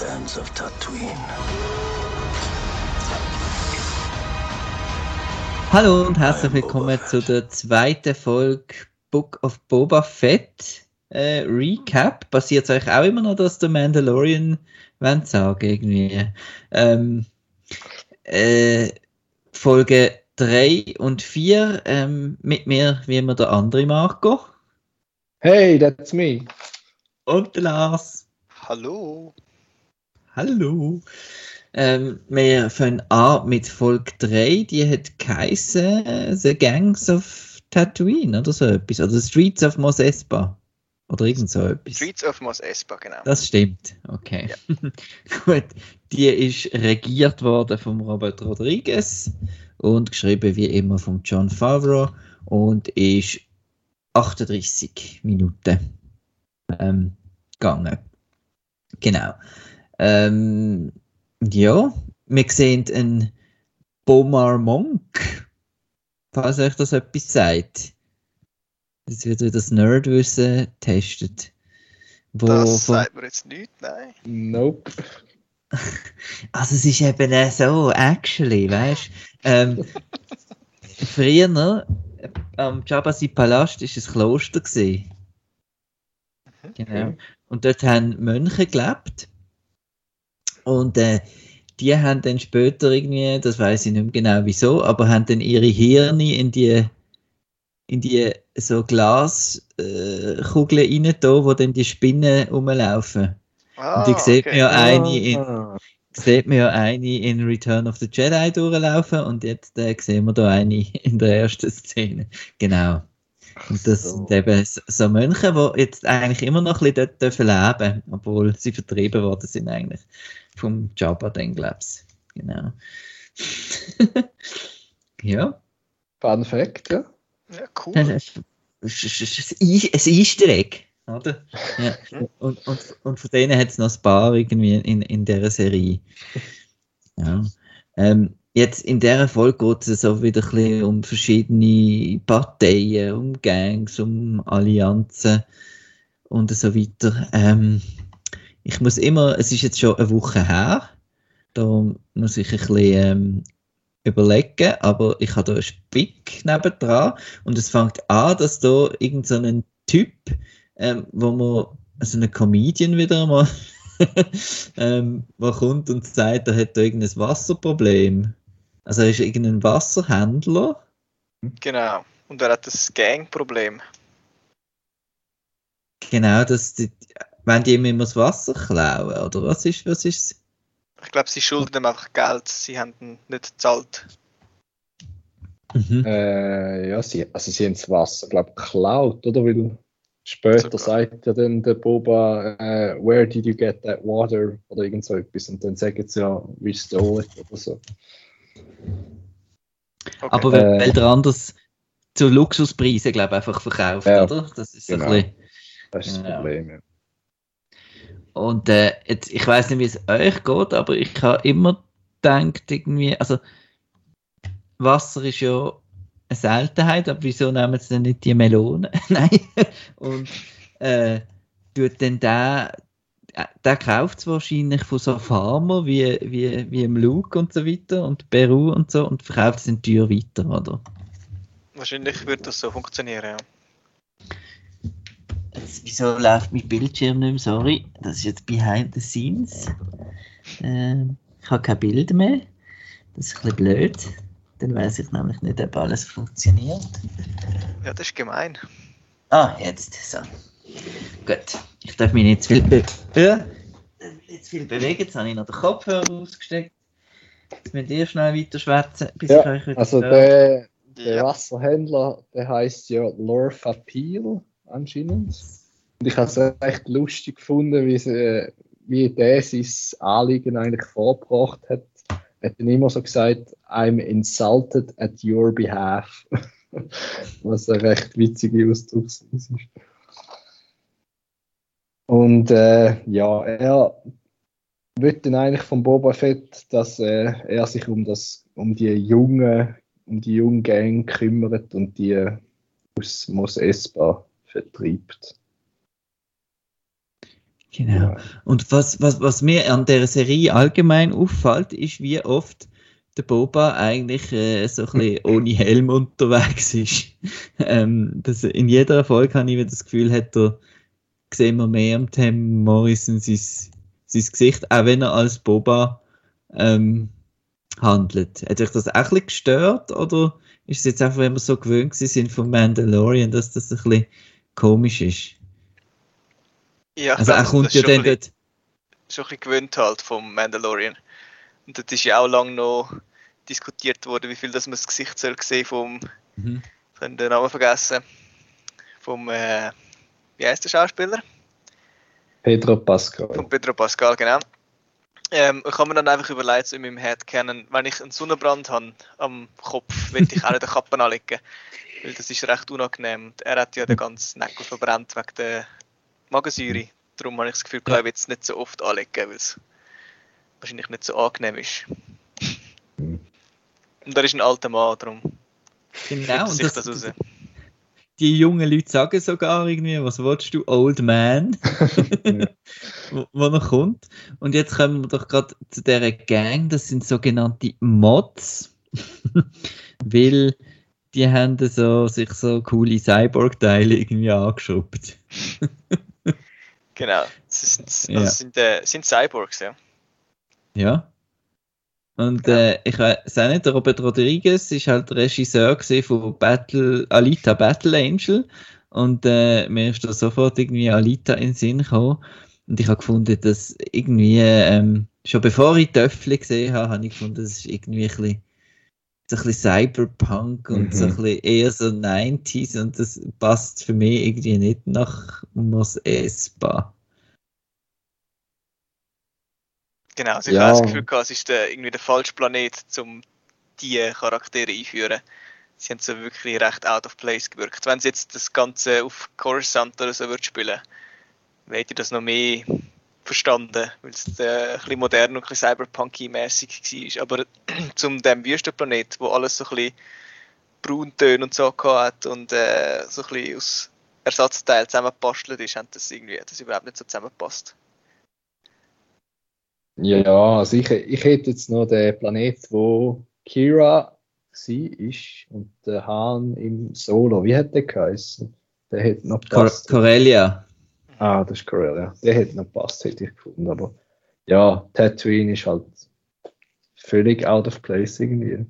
sands of Tatooine. Hallo und herzlich willkommen zu der zweiten Folge Book of Boba Fett äh, Recap. Passiert es euch auch immer noch, dass der Mandalorian wollen sagen irgendwie? Ähm, äh, Folge 3 und 4 ähm, mit mir wie immer der andere Marco Hey, that's me. und der Lars. Hallo. Hallo. Ähm, wir fangen an mit Folge 3, die hat geheißen äh, The Gangs of Tatooine oder so etwas. Oder The Streets of Mos Espa. Oder irgend so etwas. Streets of Mos Espa, genau. Das stimmt. Okay. Gut. Die ist regiert worden von Robert Rodriguez und geschrieben wie immer von John Favreau und ist 38 Minuten ähm, gegangen. Genau. Ähm, ja, wir sehen einen Bomar Monk, falls euch das etwas sagt. Das wird wieder das Nerdwissen getestet. Wo das von- sagt mir jetzt nicht, nein. Nope. Also es ist eben auch so, actually, weißt ähm, Früher äh, am Jabasi Palast ist ein Kloster gesehen. Genau. Und dort haben Mönche gelebt. Und äh, die haben dann später irgendwie, das weiß ich nicht mehr genau wieso, aber haben dann ihre Hirne in die in die so Glaskugeln äh, rein da, wo dann die Spinnen rumlaufen. Ah, Und die sieht man ja eine in, Ah, sieht man ja eine in Return of the Jedi durchlaufen und jetzt äh, sehen wir da eine in der ersten Szene. Genau. Und das so. sind eben so- Mönche, die jetzt eigentlich immer noch ein bisschen dort dürfen leben obwohl sie vertrieben worden sind eigentlich vom Jabba dann, glaub's. Genau. ja. Fun Fact, ja. Ja, cool. Ist ein Eas- ein Easter Egg, oder? Ja. Und, und, und von denen hat es noch ein paar irgendwie in, in dieser Serie. Ja. Ähm, jetzt in dieser Folge geht es so wieder ein bisschen um verschiedene Parteien, um Gangs, um Allianzen und so weiter. Ähm, ich muss immer, es ist jetzt schon eine Woche her, da muss ich ein bisschen ähm, überlegen, aber ich habe da einen Spick nebendran und es fängt an, dass da irgend so ein Typ, ähm, wo man, also ein Comedian wieder mal, ähm, der kommt und sagt, er hat da irgendein Wasserproblem. Also er ist irgendein Wasserhändler. Genau. Und er hat das Gang-Problem. Genau, dass die, wenn die ihm immer das Wasser klauen, oder was ist, was ist Ich glaube, sie schulden ihm einfach Geld. Sie haben ihn nicht gezahlt. mhm. Äh, ja, sie, also sie haben das Wasser, glaube ich, geklaut, oder? Weil später Sogar. sagt ja dann der Boba, äh, where did you get that water? Oder irgend so etwas. Und dann sagen sie ja, we stole it oder so. Okay. Aber weil, Äh. weil der anders zu Luxuspreisen, glaube ich, einfach verkauft, Ja, oder? Das ist so genau. ein bisschen. Das ist das Ja. Problem. Ja. Und äh, jetzt, ich weiß nicht, wie es euch geht, aber ich habe immer gedacht, irgendwie, also Wasser ist ja eine Seltenheit, aber wieso nehmen sie denn nicht die Melone? Nein. Und äh, tut denn der, äh, der kauft es wahrscheinlich von so Farmer wie, wie, wie im Luke und so weiter und Peru und so und verkauft es dann teuer weiter, oder? Wahrscheinlich wird das so funktionieren, ja. Jetzt, wieso läuft mein Bildschirm nicht mehr? Sorry, das ist jetzt behind the scenes. Ähm, ich habe kein Bild mehr. Das ist ein bisschen blöd. Dann weiß ich nämlich nicht, ob alles funktioniert. Ja, das ist gemein. Ah, jetzt. So. Gut. Ich darf mich nicht zu viel, be ja, nicht zu viel bewegen. Jetzt habe ich noch den Kopfhörer ausgesteckt. Jetzt müsst ihr schnell weiter schwätzen, bis Ja, ich euch wieder Also der, der. Wasserhändler, der heißt ja Lorfa Peel anscheinend. Und ich habe es echt lustig gefunden, wie, sie, wie der sein Anliegen eigentlich vorgebracht hat. Er hat dann immer so gesagt, I'm insulted at your behalf. Was eine recht witzige Ausdrucksweise ist. Und äh, ja, er wird dann eigentlich von Boba Fett, dass äh, er sich um das, um die junge, um die junge Gang kümmert und die aus Mos Espa vertreibt. Genau. Und was, was, was mir an der Serie allgemein auffällt, ist, wie oft der Boba eigentlich äh, so ein bisschen ohne Helm unterwegs ist. ähm, das, in jeder Folge habe ich wieder das Gefühl, hat er, sehen wir mehr am Tim Morrison sein, sein Gesicht, auch wenn er als Boba ähm, handelt. Hat euch das auch ein bisschen gestört oder ist es jetzt einfach, wenn wir so gewöhnt sind vom Mandalorian, dass das ein bisschen komisch ist? Ja, Also er kommt ja dann dort. schon ein bisschen gewöhnt halt vom Mandalorian. Und dort ist ja auch lange noch diskutiert worden, wie viel das man das Gesicht soll sehen vom, Mhm. ich habe den Namen vergessen, vom, äh, wie heißt der Schauspieler? Pedro Pascal. Von Pedro Pascal, genau. Ähm, ich habe mir dann einfach überlegt, so in meinem Head kennen, wenn ich einen Sonnenbrand habe am Kopf, will ich auch nicht eine Kappe anlegen. Weil das ist recht unangenehm. Und er hat ja den ganzen Nägel verbrannt wegen der Magensäure. Darum habe ich das Gefühl, ich will es nicht so oft anlegen, weil es wahrscheinlich nicht so angenehm ist. Und er ist ein alter Mann, darum Genau, und das, das raus. die jungen Leute sagen sogar irgendwie, was willst du, Old Man, wo, wo er kommt. Und jetzt kommen wir doch gerade zu dieser Gang, das sind sogenannte Mods, weil die haben so, sich so coole Cyborg-Teile irgendwie angeschraubt. Genau. Das sind, also Ja. sind, äh, sind Cyborgs, ja. Ja. Und Ja. äh, ich weiß auch nicht, der Robert Rodriguez ist halt Regisseur von Battle, Alita Battle Angel. Und äh, mir ist da sofort irgendwie Alita in den Sinn gekommen. Und ich habe gefunden, dass irgendwie, ähm, schon bevor ich Töffel gesehen habe, habe ich gefunden, das ist irgendwie ein bisschen, so ein bisschen Cyberpunk und Mhm. so ein bisschen eher so 90s und das passt für mich irgendwie nicht nach Mos Espa. Genau, also ich Ja. habe das Gefühl, gehabt, es ist der, irgendwie der falsche Planet, um diese Charaktere einzuführen. Sie haben so wirklich recht out of place gewirkt. Wenn sie jetzt das Ganze auf Coruscant oder so würde spielen, ich das noch mehr verstanden, weil es äh, ein bisschen modern und ein bisschen cyberpunky-mäßig war. Aber zum dem Wüstenplanet, wo alles so ein bisschen Brauntöne und so gehabt hat und äh, so ein bisschen aus Ersatzteilen zusammengebastelt ist, hat das irgendwie hat das überhaupt nicht so zusammengepasst. Ja, also ich, ich hätte jetzt noch den Planet, wo Kira sie ist und der Hahn im Solo. Wie hat der geheißen? Der hätte noch Cor passt. Ah, das ist Corellia. Der hätte noch passt, hätte ich gefunden. Aber ja, Tatooine ist halt völlig out of place irgendwie.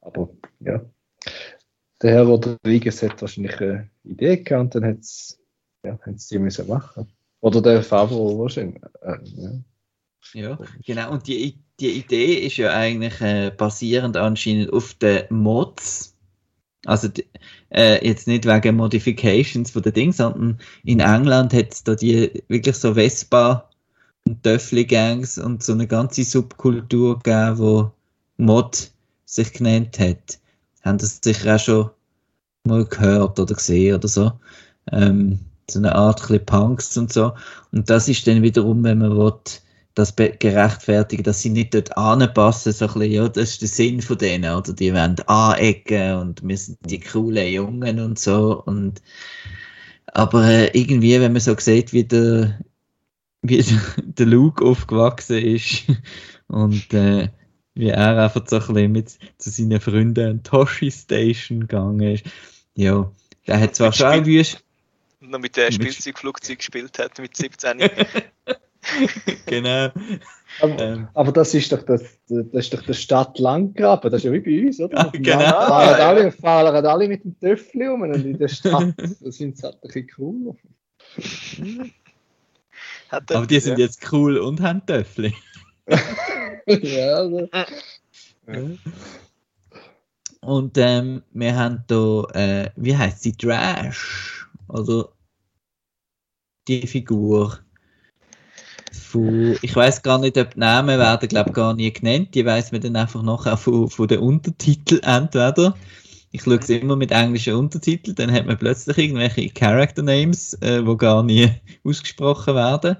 Aber ja. Der Herr Rodriguez hat wahrscheinlich eine Idee gehabt und dann hat es ja, die müssen machen. Oder der Favreau wahrscheinlich. Äh, ja. Ja, genau. Und die, die Idee ist ja eigentlich äh, basierend anscheinend auf den Mods. Also die, äh, jetzt nicht wegen Modifications von den Ding, sondern in England hat es da die wirklich so Vespa und Töffli-Gangs und so eine ganze Subkultur gegeben, wo Mod sich genannt hat. Haben das sicher auch schon mal gehört oder gesehen oder so. Ähm, so eine Art Punks und so. Und das ist dann wiederum, wenn man will, das gerechtfertigen, dass sie nicht dort anpassen, so ein bisschen, ja, das ist der Sinn von denen, oder die wollen anecken und wir sind die coolen Jungen und so und aber äh, irgendwie, wenn man so sieht, wie der, wie der, der Luke aufgewachsen ist und äh, wie er einfach so ein bisschen mit zu seinen Freunden an Toshi Station gegangen ist, ja, der hat zwar schon wüst, noch mit dem Mit- Spielzeugflugzeug gespielt hat mit 17. genau, Aber, ähm, aber das ist doch das, das ist doch der Stadt Landgraben, das ist ja wie bei uns, oder? Ja, genau. Fahren, Ja, alle, fahren alle mit dem Töffel um und in der Stadt da sind sie halt ein bisschen cooler. Hat er- aber die sind ja. jetzt cool und haben Töffli. ja, also. Und ähm, wir haben da, äh, wie heißt sie, Trash? Oder die Figur von, ich weiß gar nicht, ob die Namen werden, glaube gar nie genannt. Die weiß man dann einfach nachher von, von den Untertiteln entweder. ich schaue es immer mit englischen Untertiteln, dann hat man plötzlich irgendwelche Character Names, äh, wo gar nie ausgesprochen werden.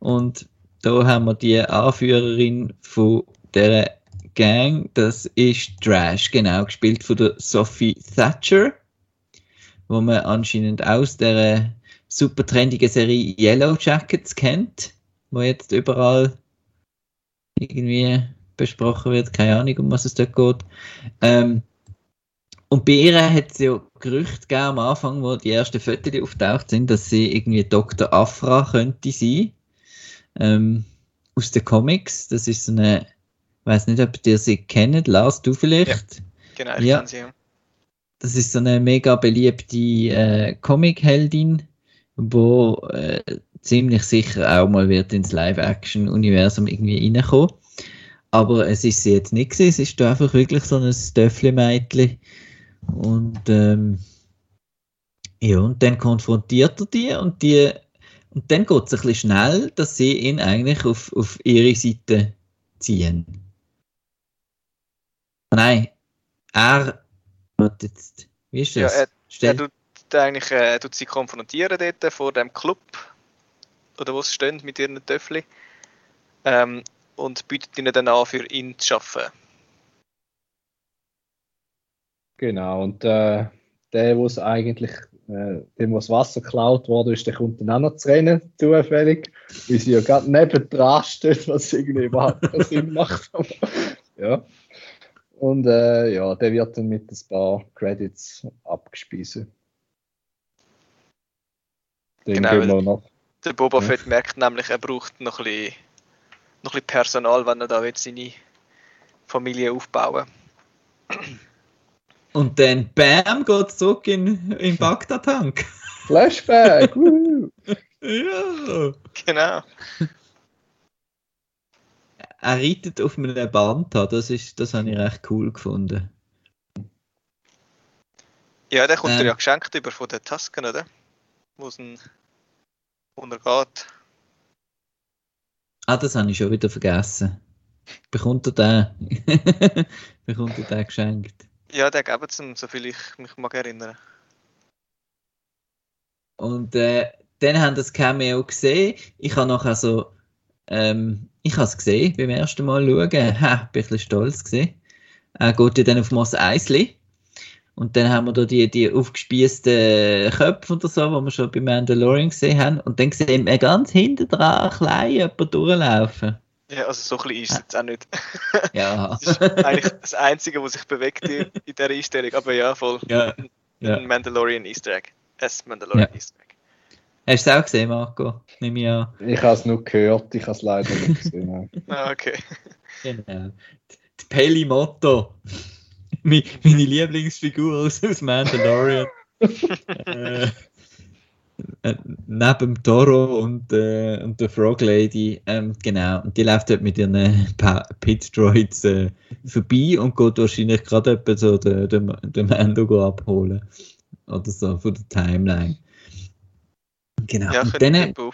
Und da haben wir die Anführerin von der Gang, das ist Trash, genau, gespielt von der Sophie Thatcher, wo man anscheinend aus der super trendige Serie Yellow Jackets kennt, wo jetzt überall irgendwie besprochen wird, keine Ahnung, um was es dort geht. Ähm, und bei ihr hat es ja Gerüchte gegeben am Anfang, wo die ersten Fotos auftaucht sind, dass sie irgendwie Dr. Afra könnte sein. Ähm, aus den Comics. Das ist so eine, ich weiß nicht, ob ihr sie kennt, Lars, du vielleicht? Ja, genau, ich Ja. kann sie. ja. Das ist so eine mega beliebte äh, Comic-Heldin, wo äh, ziemlich sicher auch mal wird ins Live-Action-Universum irgendwie reinkommen. Aber es ist sie jetzt nicht gewesen. Es ist da einfach wirklich so ein Stöffli-Mädchen. Und ähm, ja, und dann konfrontiert er die und die und dann geht es ein bisschen schnell, dass sie ihn eigentlich auf, auf ihre Seite ziehen. Nein, er Warte jetzt. Wie ist Ja, das? er- Stell- Er tut eigentlich äh, tut sie konfrontieren dort vor dem Club, oder wo sie stehen mit ihren Töffli. Ähm, und bietet ihnen dann an, für ihn zu arbeiten. Genau, und äh, der, wo es eigentlich, äh, dem, wo das Wasser geklaut worden ist, der kommt dann auch noch zu rennen, zufällig, weil sie ja gerade neben dran steht, was irgendwie überhaupt keinen Sinn macht. Ja. Und äh, ja, der wird dann mit ein paar Credits abgespeisen. Den Genau, weil- wir noch. Der Boba Ja. Fett merkt nämlich, er braucht noch ein bisschen, noch ein bisschen Personal, wenn er da will, seine Familie aufbauen Und dann BAM geht zurück in, in Bagdad-Tank. Flashback! wuhu. ja. Genau. Er reitet auf einem Banta, das, ist, das habe ich recht cool gefunden. Ja, der kommt Ähm. er ja geschenkt über von den Tasken, oder? Wo es ein untergeht. Ah, das habe ich schon wieder vergessen. Bekommt er den? Bekommt er den geschenkt? Ja, der geben es ihm, soviel ich mich mag erinnern. Und äh, dann haben das Cameo gesehen. Ich habe nachher so, ähm, ich habe es gesehen beim ersten Mal schauen. Ha, bin ein bisschen stolz gesehen. Er geht ja dann auf Moss Eisley. Und dann haben wir da die, die aufgespießten Köpfe oder so, die wir schon bei Mandalorian gesehen haben. Und dann sehen wir ganz hinten dran klein jemand durchlaufen. Ja, also so klein ist es jetzt auch nicht. Ja. Das ist eigentlich das Einzige, was sich bewegt in, in dieser Einstellung. Aber ja, voll. ja. ja. Ein Mandalorian Easter Egg. Ein Mandalorian Ja. Easter Egg. Hast du es auch gesehen, Marco? Nehme ich an. Ich habe es nur gehört, ich habe es leider nicht gesehen. Ah, okay. Genau. Die Peli Motto. Meine Lieblingsfigur aus, aus Mandalorian. äh, äh, neben dem Toro und, äh, und der Frog Lady. Ähm, genau. Und die läuft dort mit ihren Pa- Pit Droids äh, vorbei und geht wahrscheinlich gerade etwa so den, den, den Mando go abholen. Oder so von der Timeline. Genau. Ja, und dann, aufgehen.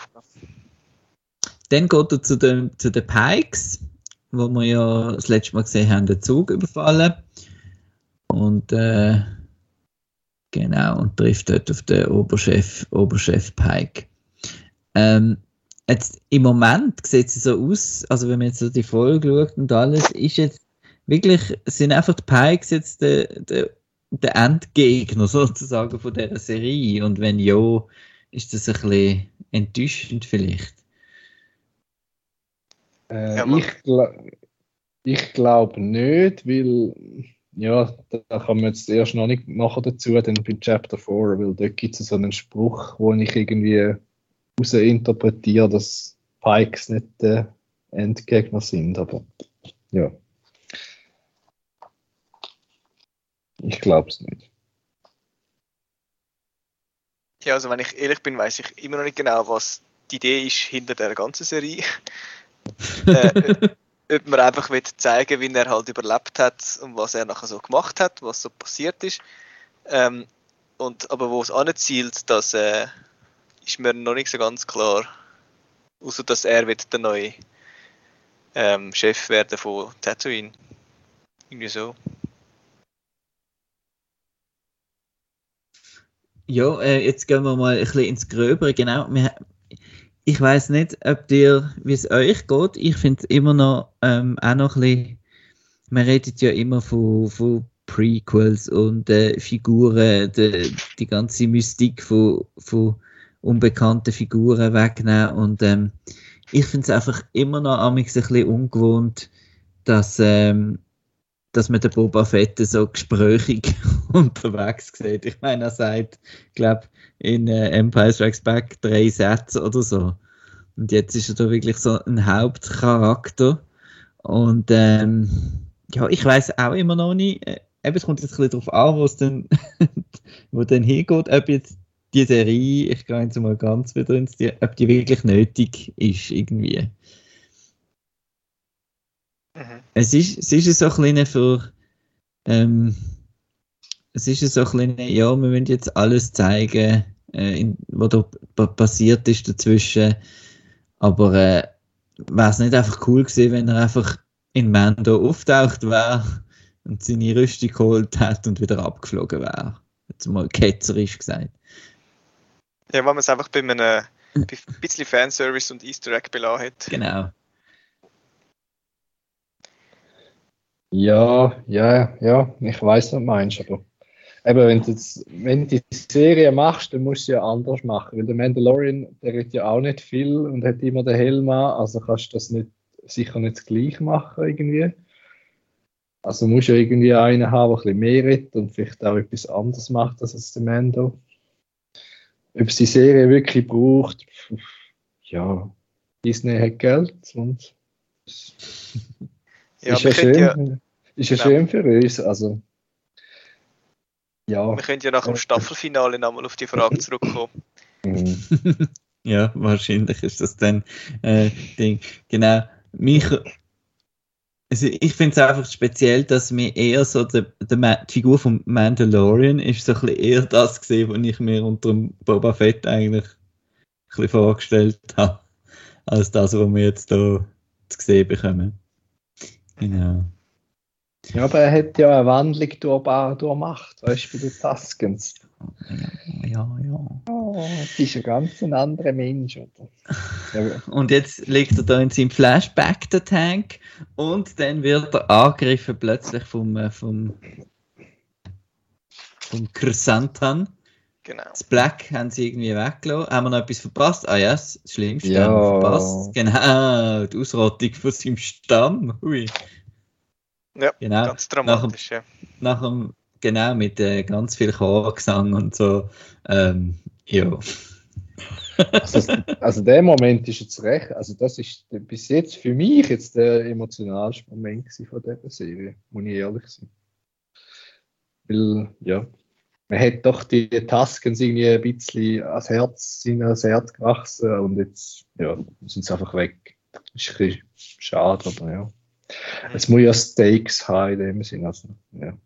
dann geht er zu den, zu den Pikes, wo wir ja das letzte Mal gesehen haben, den Zug überfallen. Und äh, genau, und trifft dort auf den Oberchef, Oberchef Pike. Ähm, jetzt, Im Moment sieht es so aus, also wenn man jetzt so die Folge schaut und alles, ist jetzt wirklich, sind einfach die Pikes jetzt der, der, der Endgegner sozusagen von dieser Serie. Und wenn ja, ist das ein bisschen enttäuschend vielleicht. Äh, Ja, ich ich glaube nicht, weil ja, da kommen wir jetzt erst noch nicht nachher dazu, dann bei Chapter 4, weil dort gibt es so einen Spruch, wo ich irgendwie heraus interpretiere, dass Pikes nicht der Endgegner sind, aber ja. Ich glaube es nicht. Ja, also wenn ich ehrlich bin, weiß ich immer noch nicht genau, was die Idee ist hinter der ganzen Serie. äh, ob man einfach will zeigen wie er halt überlebt hat und was er nachher so gemacht hat, was so passiert ist. Ähm, und, aber wo es anzielt, das äh, ist mir noch nicht so ganz klar. Außer dass er wird der neue ähm, Chef werden von Tatooine. Irgendwie so. Ja, äh, jetzt gehen wir mal ein bisschen ins Gröbere. Genau. Wir, ich weiß nicht, ob dir, wie es euch geht. Ich finde es immer noch ähm, auch noch ein bisschen. Man redet ja immer von, von Prequels und äh, Figuren, die, die ganze Mystik von, von unbekannten Figuren wegnehmen. Und ähm, ich finde es einfach immer noch ein bisschen ungewohnt, dass, ähm, dass man den Boba Fett so gesprächig unterwegs sieht. Ich meine, er sagt, ich glaube, in äh, Empire Strikes Back drei Sätze oder so. Und jetzt ist er da wirklich so ein Hauptcharakter. Und ähm, ja, ich weiß auch immer noch nicht, äh, eben, es kommt jetzt ein bisschen darauf an, wo es dann, wo dann hingeht, ob jetzt die Serie, ich gehe jetzt mal ganz wieder ins, die, ob die wirklich nötig ist, irgendwie. Mhm. Es ist, es ist so ein kleiner für, ähm, es ist so ein kleiner, ja, wir müssen jetzt alles zeigen, äh, in, was da pa- passiert ist dazwischen, aber äh, wäre es nicht einfach cool gewesen, wenn er einfach in Mando auftaucht wäre und seine Rüstung geholt hat und wieder abgeflogen wäre. Jetzt mal ketzerisch gesagt. Ja, wenn man es einfach bei einem bei ein bisschen Fanservice und Easter Egg belassen hat. Genau. Ja, ja, ja, ich weiß, was du meinst, aber eben, wenn du, jetzt, wenn du die Serie machst, dann musst du ja anders machen, weil der Mandalorian, der redet ja auch nicht viel und hat immer den Helm an, also kannst du das nicht, sicher nicht gleich machen irgendwie. Also musst du ja irgendwie einen haben, der ein bisschen mehr redet und vielleicht auch etwas anderes macht als jetzt der Mando. Ob es die Serie wirklich braucht, ja, Disney hat Geld und Ja, ist ja schön, ja, ist ja Genau. schön für uns. Also, ja. wir können ja nach dem Staffelfinale nochmal auf die Frage zurückkommen. Ja, wahrscheinlich ist das dann äh, Ding. Genau. Mich, also ich finde es einfach speziell, dass mir eher so Ma die Figur von Mandalorian ist so ein bisschen eher das gesehen, was ich mir unter dem Boba Fett eigentlich ein bisschen vorgestellt habe, als das, was wir jetzt hier zu sehen bekommen. Genau. Ja, aber er hat ja eine Wandlung durch, durchmacht, weißt du, bei den Taskens. Ja, ja. Oh, das ist ein ganz ein anderer Mensch, oder? Und jetzt liegt er da in seinem Flashback, der Tank, und dann wird er angegriffen plötzlich vom, äh, vom, vom Chrysantan. Genau. Das Black haben sie irgendwie weggelassen. Haben wir noch etwas verpasst? Ah ja, das Schlimmste Ja. haben wir verpasst. Genau, die Ausrottung von seinem Stamm. Hui. Ja, Genau. ganz dramatisch, ja. Nach dem, genau, mit äh, ganz viel Chorgesang und so. Ähm, ja. also, also der Moment ist jetzt recht, also das ist bis jetzt für mich jetzt der emotionalste Moment gewesen von dieser Serie, muss ich ehrlich sein. Weil, ja, man hat doch die Taskens irgendwie ein bisschen ans Herz, sind ans Herz gewachsen und jetzt, ja, sind sie einfach weg. Ist ein bisschen schade, aber ja. Es muss ja Stakes haben in dem Sinn, also, ja.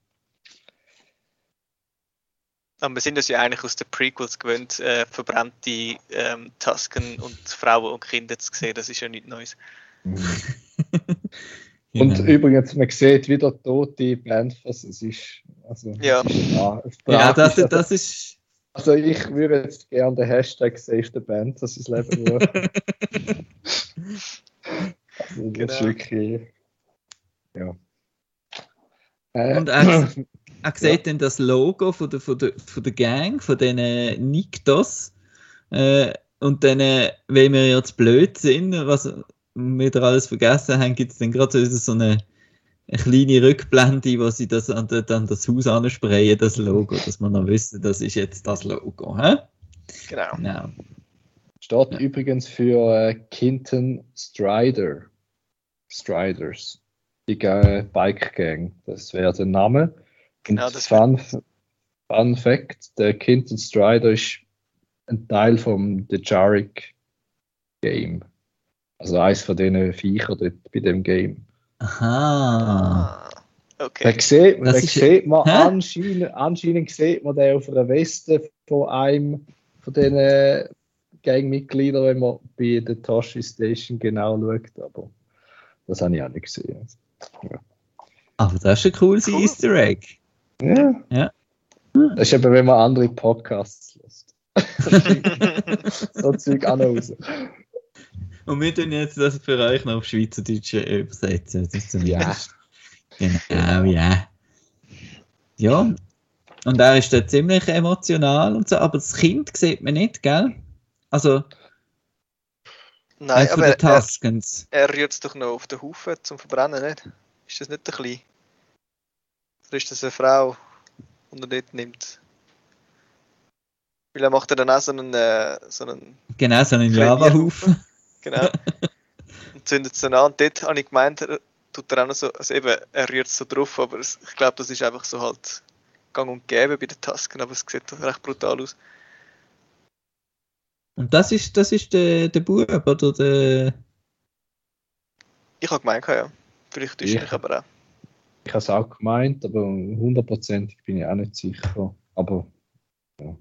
Aber wir sind es ja eigentlich aus den Prequels gewöhnt, äh, verbrannte ähm, Tasken und Frauen und Kinder zu sehen. Das ist ja nichts Neues. Und Genau. übrigens, man sieht wieder tote Panthers. Es ist. Also, Ja. es ist, ja, ja, das, das ist. Also, ich würde jetzt gerne den Hashtag Save the Panthers ins Leben rufen. also, das Genau. ist wirklich. Ja. Äh, Und er, er sieht dann das Logo von der, von der, von der Gang, von den Niktos. Äh, und dann, äh, wenn wir jetzt blöd sind, was wir wieder alles vergessen haben, gibt es dann gerade so so eine, eine kleine Rückblende, wo sie das an, an das Haus ansprayen, das Logo, dass man noch wissen, das ist jetzt das Logo. Hä? Genau. Genau. Steht Ja. übrigens für äh, Kinton Strider. Striders. Die Ga- Bike Gang. Das wäre der Name. Und Genau, das Fun, Fun Fact: Der Kinton Strider ist ein Teil vom The Jarek Game. Also eins von diesen Viechern dort bei dem Game. Aha. Ah, okay. sieht, man- ist- sieht man Hä? anscheinend, anscheinend sieht man den auf einer Weste von einem von diesen Gangmitgliedern, wenn man bei der Toshi Station genau schaut. Aber das habe ich auch nicht gesehen. Aber das ist ein cooles Cool. Easter Egg. Ja, Das ist eben, wenn man andere Podcasts lässt. so Zeug auch noch raus. Und wir tun jetzt das für euch noch auf Schweizerdeutsch übersetzen. Das ist zum Ja. Genau, ja. Ja. Und er ist da ziemlich emotional und so, aber das Kind sieht man nicht, gell? Also, Nein, von aber er, er rührt es doch noch auf den Haufen zum Verbrennen, nicht? Ist das nicht ein klein? Oder ist das eine Frau, die er dort nimmt? Weil er macht ja dann auch so einen, äh, so einen Genau, so einen. Java-Haufen. genau. und zündet es dann an. Und dort habe ich gemeint, er tut er auch noch so, also eben, er rührt es so drauf, aber es, ich glaube, das ist einfach so halt gang und gäbe bei den Tasken, aber es sieht doch recht brutal aus. Und das ist, das ist der, der Bub, oder der. Ich habe gemeint, ja. Vielleicht täusche ich aber auch. Ich habe es auch gemeint, aber hundertprozentig bin ich auch nicht sicher. Aber ja.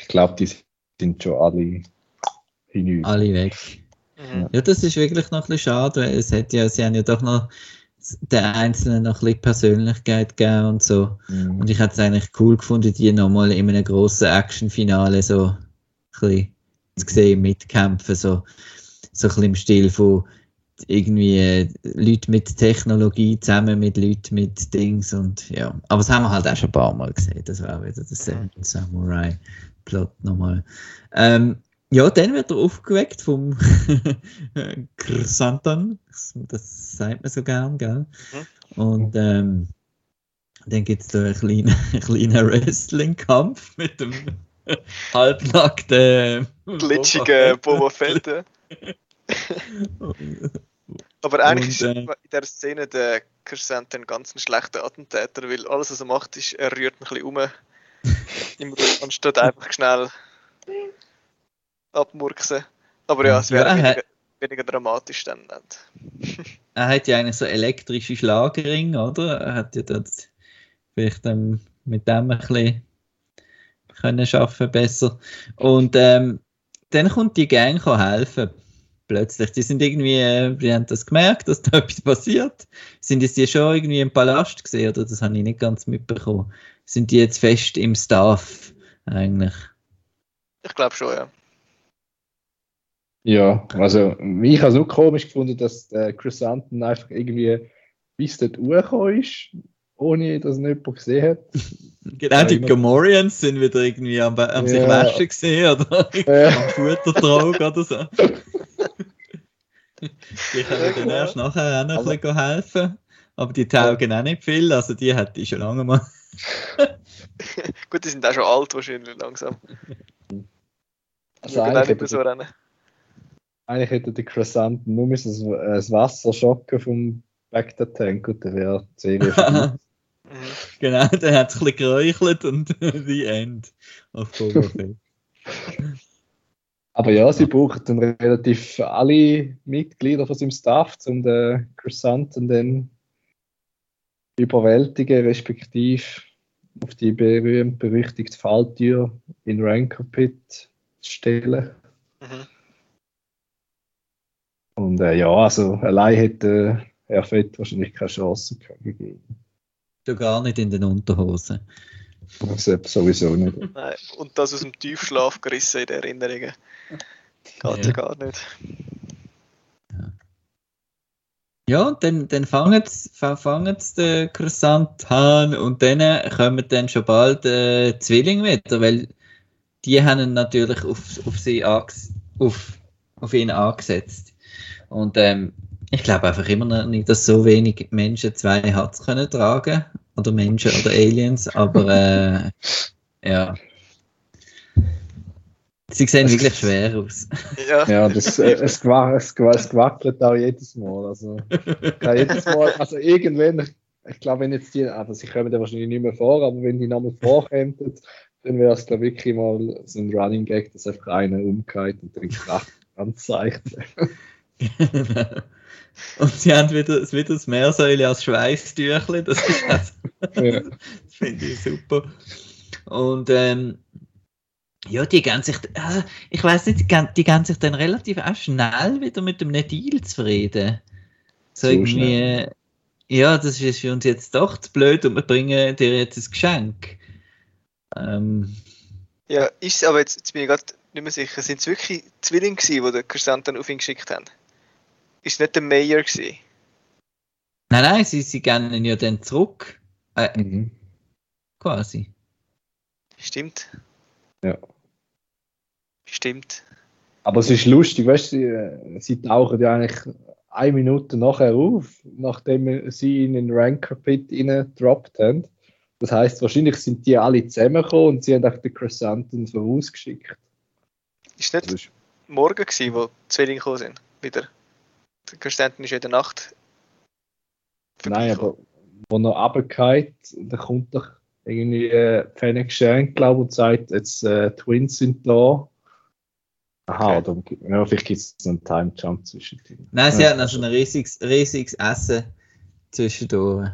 ich glaube, die sind schon alle hinüber. Alle weg. Mhm. Ja, das ist wirklich noch ein bisschen schade, weil es hat ja, sie haben ja doch noch den Einzelnen noch ein bisschen Persönlichkeit gegeben und so. Mhm. Und ich hätte es eigentlich cool gefunden, die nochmal in einem grossen Action-Finale so ein bisschen zu sehen, mitkämpfen, so, so ein bisschen im Stil von irgendwie äh, Leute mit Technologie zusammen mit Leuten mit Dings und ja. Aber das haben wir halt auch schon ein paar Mal gesehen. Das war wieder der Seven Samurai Plot nochmal. Ähm, ja, dann wird er aufgeweckt vom Chrysanthemum. Das, sagt man so gern, gell? Und ähm, dann gibt es da einen kleinen, einen kleinen Wrestling-Kampf mit dem halbnackten glitschigen Boba Fett. Aber eigentlich Und, ist in dieser Szene der Kersant ein ganz schlechter Attentäter, weil alles, was er macht, ist, er rührt ein bisschen um, im, anstatt einfach schnell abmurksen. Aber ja, es wäre Ja, er weniger, weniger dramatisch dann. nicht. Er hat ja eigentlich so elektrische Schlagring, oder? Er hat ja dort vielleicht ähm, mit dem ein bisschen können schaffen besser. Und ähm, dann kommt die Gang helfen. Plötzlich. Die sind irgendwie, äh, die haben das gemerkt, dass da etwas passiert. Sind jetzt die schon irgendwie im Palast gesehen, oder? Das habe ich nicht ganz mitbekommen. Sind die jetzt fest im Staff eigentlich? Ich glaube schon, ja. Ja, also ich habe es nur komisch gefunden, dass der Chrysanthemum einfach irgendwie bis dort hochgekommen ist, ohne dass ihn jemand gesehen hat. Genau, Ja, die Gomorians sind wieder irgendwie am, am sich Ja. waschen gesehen oder Äh, am Futtertrog oder so. Die können dann erst nachher auch noch Also- ein bisschen helfen. Aber die taugen auch nicht viel, also die hätte ich schon lange mal. Gut, die sind auch schon alt wahrscheinlich langsam. also eigentlich hätte, so rennen. eigentlich hätte der Chrysanthemum nur müssen das, äh, das Wasser schocken vom Back Tank und dann wäre die Serie. Mhm. genau, dann hat es ein bisschen geräuchelt und die End Boba Fett. Aber ja, sie brauchen dann relativ alle Mitglieder von seinem Staff, um den Chrysanthemum dann überwältigen, respektive auf die berühmt-berüchtigte Falltür in Rancor Pit zu stellen. Mhm. Und äh, ja, also allein hätte Herr Fett wahrscheinlich keine Chance gegeben. Schon gar nicht in den Unterhosen. Das ist sowieso nicht. Nein. Und das aus dem Tiefschlaf gerissen in den Erinnerungen. Geht ja, Ja. gar nicht. Ja, und dann, dann fangen sie fangen sie den Croissant an und dann kommen dann schon bald äh, Zwillinge wieder, weil die haben ihn natürlich auf, auf, sie auf, auf ihn angesetzt. Und ähm, ich glaube einfach immer noch nicht, dass so wenig Menschen zwei Herz können tragen. Oder Menschen oder Aliens, aber äh, ja. Sie sehen wirklich schwer aus. Ja, Ja, das, äh, es, gewa- es, gewa- es gewackelt auch jedes Mal. Also, ja, jedes Mal, also irgendwann, ich glaube, wenn jetzt die, aber sie kommen da wahrscheinlich nicht mehr vor, aber wenn die nochmal vorkämen, dann wäre es, glaube ich, wirklich mal so ein Running Gag, dass einfach einer umgeht und dann kracht anzeigt. Und sie haben wieder, wieder das Meersäule als Schweißtüchli, das ist also, Ja. das finde ich super. Und ähm, ja, die gehen sich, also, ich weiß nicht, die gehen, die gehen sich dann relativ auch schnell wieder mit dem Deal zufrieden. So irgendwie, schnell. ja, das ist für uns jetzt doch zu blöd und wir bringen dir jetzt ein Geschenk. Ähm, Ja, ist es, aber jetzt, jetzt bin ich gerade nicht mehr sicher. Sind es wirklich Zwillinge gewesen, die der Chrysanthemum auf ihn geschickt haben? Ist nicht der Mayor gewesen? nein, nein, sie, sie gehen ihn ja dann zurück. Äh, Mhm. quasi. Stimmt. Ja. Stimmt. Aber es ist lustig, weißt du, sie, äh, sie tauchen ja eigentlich eine Minute nachher auf, nachdem sie ihn in den Ranker Pit gedroppt haben. Das heißt, wahrscheinlich sind die alle zusammengekommen und sie haben auch den Chrysanthemum vorausgeschickt. Ist Das nicht ist, morgen gewesen, wo die Zwillinge gekommen sind? Wieder. Der Chrysanthemum ist ja in der Nacht. nein, aber wo er runtergeht, da kommt doch irgendwie äh, Fennec Shank, glaube ich, und sagt, jetzt äh, Twins sind da. Aha, Okay. oder, ja, vielleicht gibt es einen Time Jump zwischen denen. Nein, sie Ja, hatten also ein riesiges, riesiges Essen zwischendurch.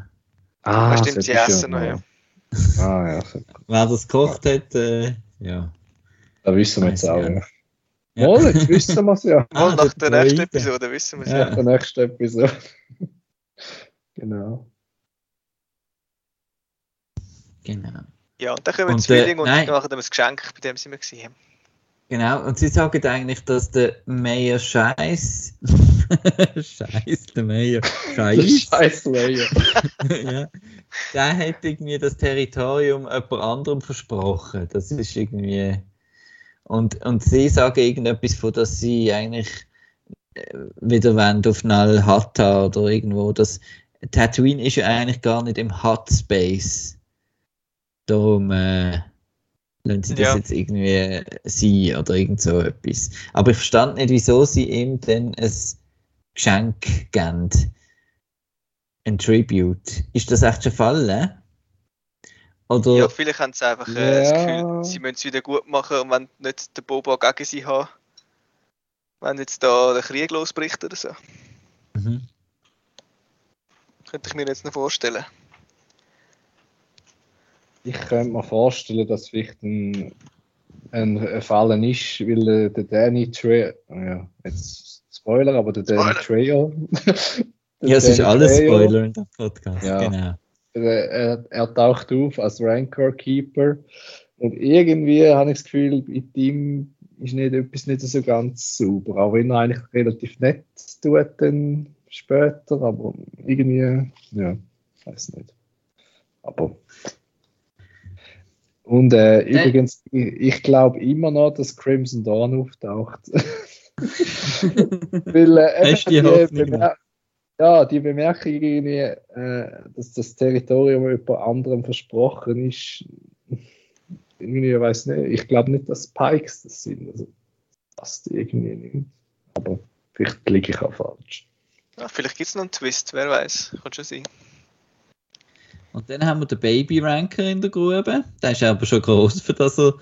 Ah, Ah, stimmt, das sie ist essen noch, ja. Ah, ja. Wer das gekocht hat, äh, ja. da wissen wir jetzt auch. ich Ja. Ja. jetzt wissen wir es ja. Mal nach der nächsten. Episode wissen wir es Ja. ja. Nach der nächsten Episode. genau. Genau. Ja, und dann kommen Und, die Zwillinge äh, und nein. machen ihm ein Geschenk, bei dem sie wir gesehen haben. Genau, und sie sagen eigentlich, dass der Mayor Scheiß. Scheiß, der Mayor Scheiß. Scheiß Layer. ja. Der hat irgendwie das Territorium jemand anderem versprochen. Das ist irgendwie. Und, und sie sagen irgendetwas von, dass sie eigentlich äh, wieder wollen auf Nal Hatta oder irgendwo. Das Tatooine ist ja eigentlich gar nicht im Hot Space. Darum äh, lassen sie das Ja. jetzt irgendwie sein oder irgend so etwas. Aber ich verstand nicht, wieso sie ihm dann ein Geschenk geben. Ein Tribute. Ist das echt schon Fall, ne? Oder Ja, vielleicht haben sie einfach äh, das. Gefühl, sie müssen es wieder gut machen und wenn nicht den Boba gegen sie haben, wenn jetzt da der Krieg losbricht oder so. Mhm. Könnte ich mir jetzt noch vorstellen. Ich könnte mir vorstellen, dass vielleicht ein, ein, ein Fallen ist, weil äh, der Danny Trejo, ja, jetzt Spoiler, aber der Danny Spoiler. Trejo. der Ja, es ist Danny alles Trejo, Spoiler in dem Podcast, Ja. genau. Er, er, er taucht auf als Rancor Keeper und irgendwie habe ich das Gefühl, mit ihm ist nicht etwas nicht so ganz sauber, auch wenn er eigentlich relativ nett tut dann später, aber irgendwie, ja, weiß nicht. Aber und äh, Äh. übrigens, ich, ich glaube immer noch, dass Crimson Dawn auftaucht. Weil äh, die eben Hoffnung Bemer- ja, die Bemerkung irgendwie, äh, dass das Territorium jemand anderem versprochen ist, irgendwie, ich weiß nicht, ich glaube nicht, dass Pikes das sind. Also, passt irgendwie nicht. Aber vielleicht liege ich auch falsch. Ja, vielleicht gibt es noch einen Twist, wer weiß. Kann schon sein. Und dann haben wir den Baby-Ranker in der Grube. Der ist aber schon groß, für dass er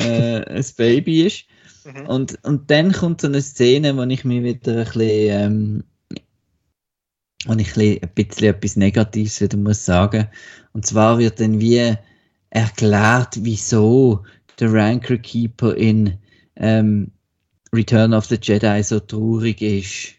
äh, ein Baby ist. Mhm. Und, und dann kommt so eine Szene, wo ich mir wieder ein bisschen, ähm, wo ich ein bisschen, etwas Negatives wieder muss sagen. Und zwar wird dann wie erklärt, wieso der Ranker Keeper in ähm, Return of the Jedi so traurig ist.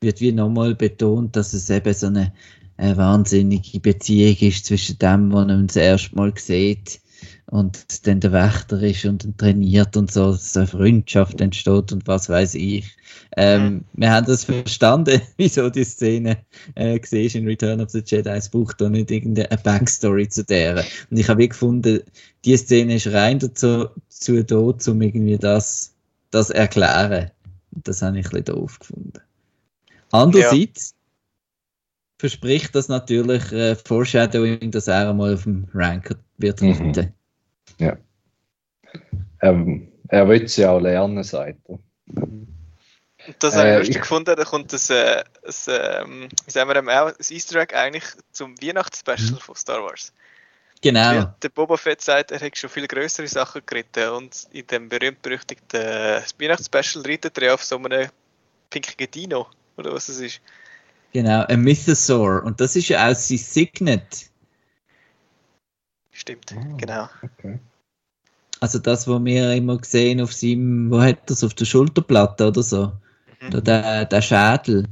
Wird wie nochmal betont, dass es eben so eine, eine wahnsinnige Beziehung ist zwischen dem, was man das erste Mal sieht und dann der Wächter ist und dann trainiert und so, dass eine Freundschaft entsteht und was weiß ich. Ähm, Wir haben das verstanden, wieso die Szene äh, gesehen in Return of the Jedi. Es braucht da nicht irgendeine Backstory zu der. Und ich habe gefunden, die Szene ist rein dazu, dazu da, um irgendwie das, das erklären. Und das habe ich ein bisschen doof gefunden. Andererseits verspricht das natürlich äh, Foreshadowing, dass er einmal auf dem Ranker wird Mhm. Reiten. Ähm, er will es ja auch lernen, sagt er. Und das Äh, habe ich lustig ich- gefunden, da kommt das, äh, das wie sagen wir, dem auch, das Easter Egg eigentlich zum Weihnachtsspecial Mhm. von Star Wars. Genau. Der Boba Fett sagt, er hätte schon viel größere Sachen geritten und in dem berühmt-berüchtigten äh, Weihnachtsspecial reitet er ja auf so einem pinkigen Dino, oder was es ist. Genau, ein Mythosaur. Und das ist ja auch sein Signet. Stimmt, Ah. genau. Okay. Also das, was wir immer sehen auf seinem, wo hat das, auf der Schulterplatte oder so. Mhm. Da, der, der Schädel.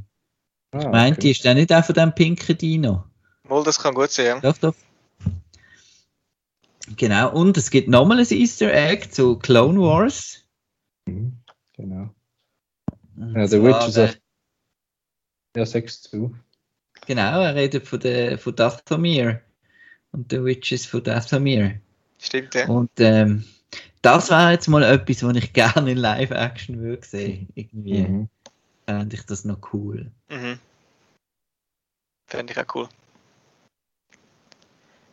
Ah, Meint okay. ihr, ist der nicht auch von dem pinken Dino? Mal, das kann gut sein, ja. Doch, doch. Genau, und es gibt nochmal ein Easter Egg zu Clone Wars. Mhm. Genau. Und Ja, The zwar, Witches äh, of. Ja, sagst du. Genau, er redet von, der, von Dathomir und The Witches von Dathomir. Stimmt, ja. Und ähm, das wäre jetzt mal etwas, was ich gerne in Live-Action würde sehen. Irgendwie Mhm. fände ich das noch cool. Mhm. Fände ich auch cool.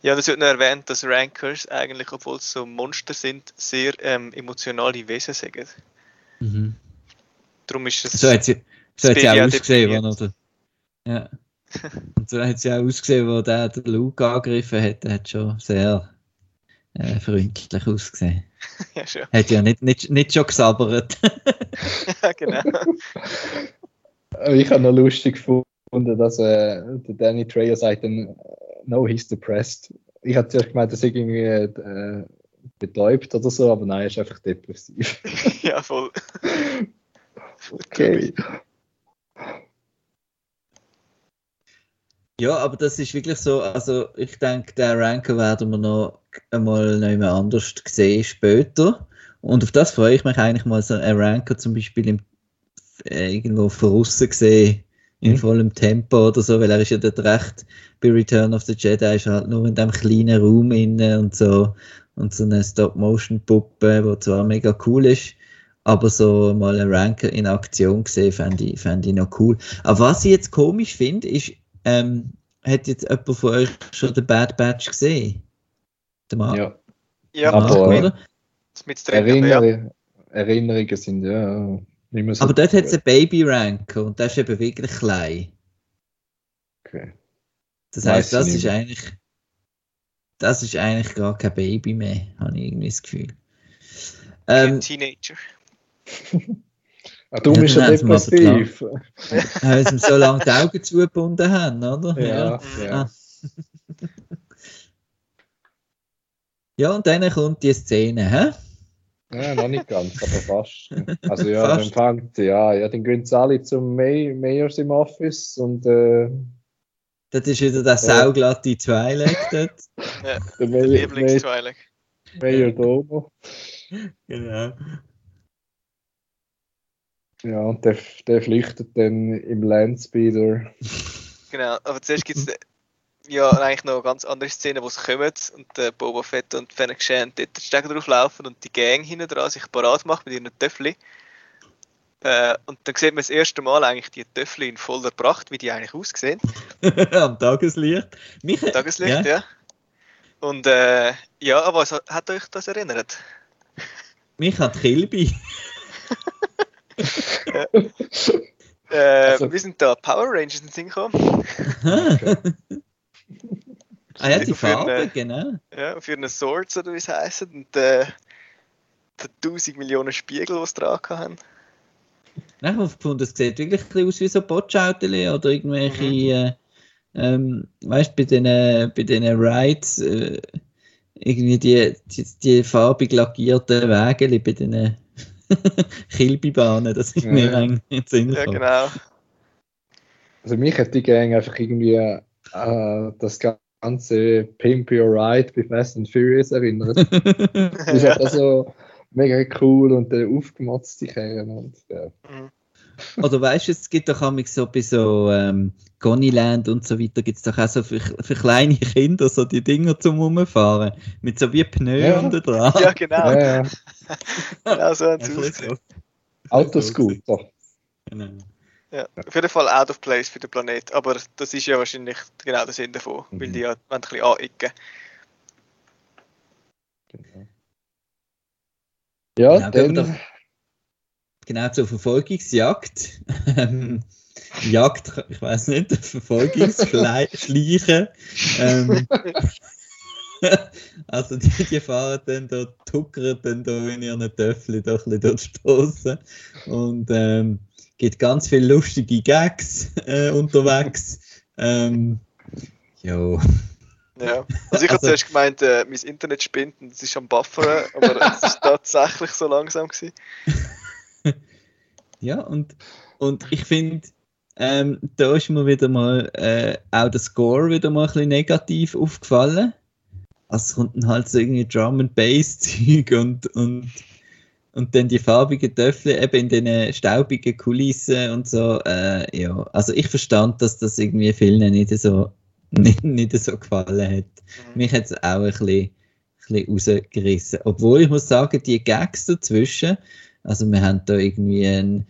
Ja, und es wird noch erwähnt, dass Rankers eigentlich, obwohl es so Monster sind, sehr ähm, emotionale Wesen sind. Mhm. Darum ist es. So hat sie, so Das hat sie auch ausgesehen, definiert. wo er, ja. Und so hat sie auch ausgesehen, wo der den Luke angegriffen hat. Der hat schon sehr äh, freundlich ausgesehen. ja, schon. Hat ja nicht, nicht, nicht schon gesabbert. ja, genau. Aber Ich habe noch lustig gefunden, dass äh, der Danny Trejo sagt dann, äh, no, he's depressed. Ich habe zuerst gemeint, dass er irgendwie äh, betäubt oder so, aber nein, er ist einfach depressiv. ja, voll. Okay. Ja, aber das ist wirklich so, also ich denke, den Ranker werden wir noch einmal noch jemand anders sehen später. Und auf das freue ich mich eigentlich mal, so einen Ranker zum Beispiel im, äh, irgendwo voraus gesehen, in Mhm. vollem Tempo oder so, weil er ist ja dort recht, bei Return of the Jedi ist er halt nur in dem kleinen Raum inne und so, und so eine Stop-Motion-Puppe, die zwar mega cool ist, aber so mal einen Ranker in Aktion gesehen, fände ich, fänd ich noch cool. Aber was ich jetzt komisch finde, ist, ähm, hat jetzt jemand von euch schon den Bad Batch gesehen? Der Marc? Ja. Ja, Aber- Marc, äh, oder? mit drin, aber ja. Erinnerungen, sind ja nicht mehr so. Aber dort hat es einen Baby-Ranker und der ist eben wirklich klein. Okay. Das heisst, das ist mehr. eigentlich, das ist eigentlich gar kein Baby mehr, habe ich irgendwie das Gefühl. Ähm, Teenager. Ah, du Ja, bist ja depressiv. weil sie ihm so lange die Augen zugebunden haben, oder? Ja, ja. Ah. Ja, und dann kommt die Szene, hä? Ja, noch nicht ganz, aber fast. Also ja, Fast. dann fängt, ja, ja, dann gehen sie alle zum May Mayors im Office und äh, Das ist wieder der sauglatte Twilight dort. Ja, der der Lieblings-Twilight. Mayor Domo. Genau. Ja, und der, der flüchtet dann im Landspeeder. Genau, aber zuerst gibt es ja eigentlich noch eine ganz andere Szenen, wo sie kommen und äh, Boba Fett und Fennec Shan dort den Steg drauf laufen und die Gang hinten dran sich parat macht mit ihren Töffli. Äh, und dann sieht man das erste Mal eigentlich die Töffli in voller Pracht, wie die eigentlich aussehen. Am Tageslicht. Mich, Tageslicht, Ja. ja. Und äh, ja, aber was hat- hat euch das erinnert? mich hat Kilby. Äh, Also- wir sind da Power Rangers in Sinn gekommen. ah ja, die Farbe, äh, genau. Ja, auf ihren Swords oder wie es heisst. Und äh, die 1000 Millionen Spiegel, die sie dran haben. Nein, ich habe gefunden, es sieht wirklich ein bisschen aus wie so Botschautel oder irgendwelche, äh, ähm, weißt du, bei den, bei den Rides, äh, irgendwie die, die, die farbig lackierten Wege bei den Kilby-Bahnen, das ist mir Ja. eigentlich in Sinn Ja, genau. Also mich hat die Gang einfach irgendwie äh, das ganze Pimp Your Ride bei Fast and Furious erinnert. Das ist halt so mega cool und der aufgemotzte Kern. Und, ja. Mhm. Oder weißt du, es gibt doch manchmal so bei so ähm, Gonnyland und so weiter, gibt es doch auch so für, für kleine Kinder so die Dinger zum Rumfahren. Mit so wie Pneu Ja. unten dran. Ja, genau. Ja, ja. genau so Ein so. Autoscooter. Genau. Ja, auf jeden Fall out of place für den Planet. Aber das ist ja wahrscheinlich genau der Sinn davon, weil Mhm. die ja ein bisschen anecken. Ja, Genau, gehen wir dann. Genau, zur Verfolgungsjagd. Ähm, Jagd, ich weiß nicht, Verfolgungsschleichen. ähm, also die, die fahren dann da, tuckern dann da in ihren Töffeln doch ein bisschen dort stoßen und ähm, gibt ganz viele lustige Gags äh, unterwegs. Ähm, jo. Ja. Also ich habe Also- zuerst gemeint, äh, mein Internet spinnt und es ist am Buffern, aber es ist tatsächlich so langsam gewesen. Ja, und, und ich finde, ähm, da ist mir wieder mal äh, auch der Score wieder mal ein bisschen negativ aufgefallen. also es kommt dann halt so irgendwie Drum and Bass Zeug und, und, und dann die farbigen Töffel eben in den staubigen Kulissen und so. Äh, ja, also ich verstand, dass das irgendwie vielen nicht so, nicht, nicht so gefallen hat. Mhm. Mich hat es auch ein bisschen, ein bisschen rausgerissen. Obwohl ich muss sagen, die Gags dazwischen, also wir haben da irgendwie ein,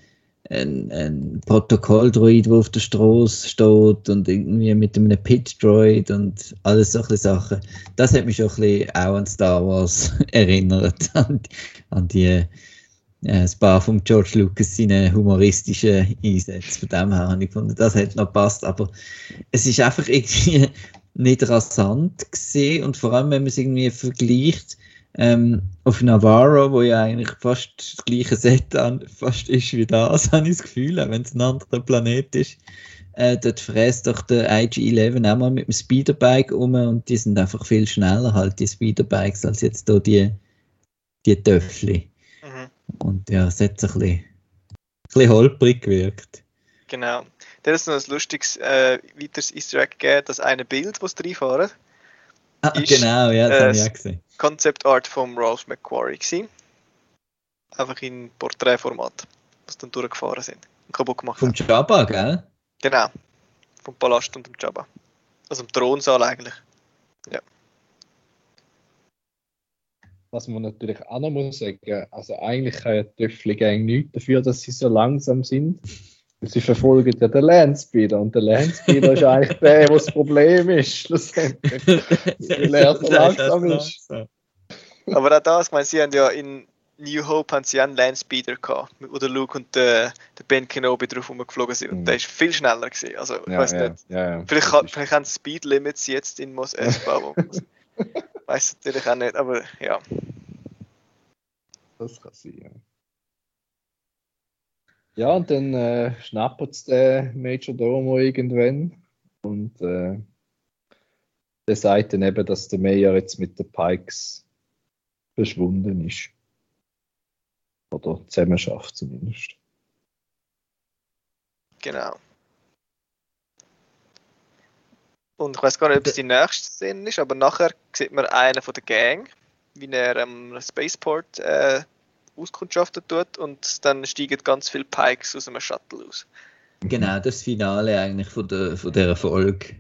ein, ein Protokolldroid, der auf der Straße steht und irgendwie mit einem Pit-Droid und alles solche Sachen. Das hat mich schon ein bisschen auch an Star Wars erinnert, an, an die äh, paar von George Lucas seine humoristischen Einsätze. Von dem her habe ich gefunden, das hat noch passt, aber es ist einfach irgendwie nicht rasant gesehen und vor allem, wenn man es irgendwie vergleicht ähm, auf Navarro, wo ja eigentlich fast das gleiche Set an, fast ist wie das, habe ich das Gefühl, auch wenn es ein anderer Planet ist. Äh, dort fräst doch der IG-11 auch mal mit dem Speederbike um und die sind einfach viel schneller halt, die Speederbikes, als jetzt hier die, die Töffli. Mhm. Und ja, es hat so ein bisschen, ein bisschen holprig gewirkt. Genau. Da ist noch ein lustiges äh, weiteres Easter Egg gegeben, das eine Bild, das sie reinfahren. Ah, Ist, genau, ja, das äh, habe ich auch gesehen. Concept Art von Ralph McQuarrie gewesen. Einfach in Porträtformat, was dann durchgefahren sind und kaputt gemacht Vom. Jabba, gell? Genau. Vom Palast und dem Jabba. Also im Thronsaal eigentlich. Was man natürlich auch noch muss sagen, also eigentlich kann ja die Töffli-Gang nichts dafür, dass sie so langsam sind. Sie verfolgen ja den Landspeeder und der Landspeeder ist eigentlich der, was das Problem ist, schlussendlich. Weil er so langsam ist. Aber auch das, ich meine, sie haben ja in New Hope haben sie einen Landspeeder gehabt, wo der Luke und der, der Ben Kenobi drauf rumgeflogen sind. Und Mhm. der ist viel schneller gewesen. Also, ich Ja, weiß ja, nicht. ja, ja. Vielleicht, ist- vielleicht haben sie Speed Limits jetzt in Mos Espa. weiß natürlich auch nicht, aber ja. Das kann sein, ja. Und dann äh, schnappen sie den Major Domo irgendwann. Und äh, der sagt dann eben, dass der Mayor jetzt mit den Pikes verschwunden ist. Oder zusammen schafft zumindest. Genau. Und ich weiß gar nicht, ob es die nächste Szene ist, aber nachher sieht man einen von der Gang, wie er am Spaceport äh, auskundschaften tut und dann steigen ganz viele Pikes aus einem Shuttle aus. Genau, das Finale eigentlich von, der, von dieser Folge.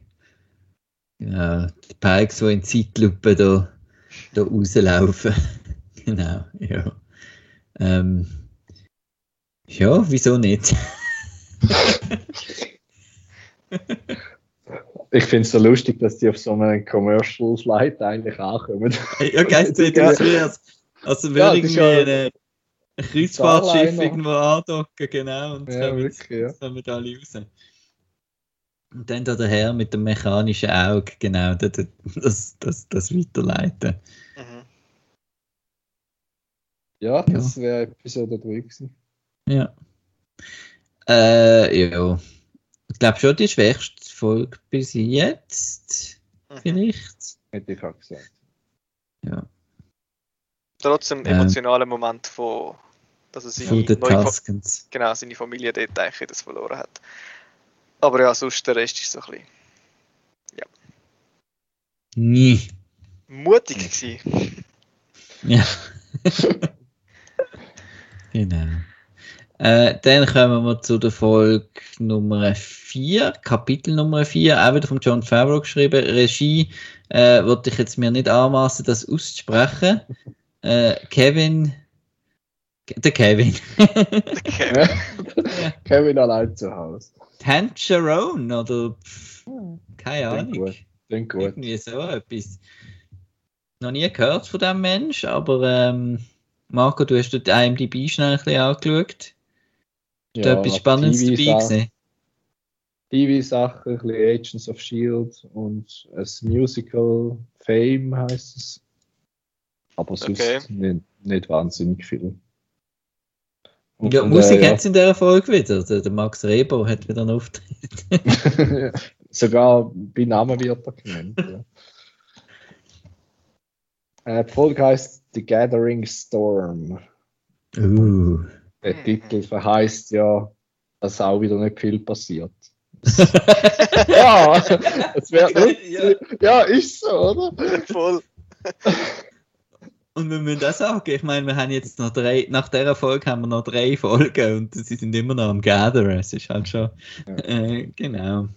Ja, die Pikes, die in Zeitlupe da, da rauslaufen. genau, ja. Ähm, ja, wieso nicht? Ich finde es so lustig, dass die auf so einem Commercial Flight eigentlich ankommen. ja, geil, Ja. aus wie als, als Ja, das irgendwie ja- eine, ein Kreuzfahrtschiff irgendwo andocken, genau, und Ja, kommen, wirklich, ja. kommen da alle raus. Und dann da der Herr mit dem mechanischen Auge, genau, das, das, das, das weiterleiten. Mhm. Ja, das wäre Episode 3 gewesen. Ja. Äh, ja. Ich glaube schon die schwächste Folge bis jetzt. Mhm. Vielleicht. Hätte ich auch gesagt. Ja. Trotzdem Ähm. emotionaler Moment von, dass er seine, neue genau, seine Familie dort eigentlich das verloren hat. Aber ja, sonst der Rest ist so ein bisschen Nie. mutig gewesen. Ja. genau. Äh, dann kommen wir zu der Folge Nummer 4, Kapitel Nummer 4, auch wieder von John Favreau geschrieben. Regie äh, wollte ich jetzt mir nicht anmaßen, das auszusprechen. Äh, Kevin. Der Kevin. Okay. Kevin allein zu Hause. Tangerone oder pff, keine Klingt Ahnung. gut. Klingt gut. Irgendwie so etwas. Noch nie gehört von dem Mensch, aber ähm, Marco, du hast dort IMDb schnell ein bisschen angeschaut. Ja, da etwas Spannendes dabei gesehen. TV-Sachen, ein bisschen Agents of Shield und ein Musical Fame heißt es. Aber sonst Okay. nicht, nicht wahnsinnig viel. Und Ja, Musik der- hat es in dieser Folge wieder. Der, der Max Reber hat wieder einen Auftritt. Sogar bei Namen wird er genannt. Ja. Äh, die Folge heißt The Gathering Storm. Uh. Der. Titel verheißt ja, dass auch wieder nicht viel passiert. ja, es wird Ja. ja, ist so, oder? Voll. Und wir müssen auch sagen, ich meine, wir haben jetzt noch drei, nach dieser Folge haben wir noch drei Folgen und sie sind immer noch am Gathern. Es ist halt schon, Ja. äh, genau. Mhm.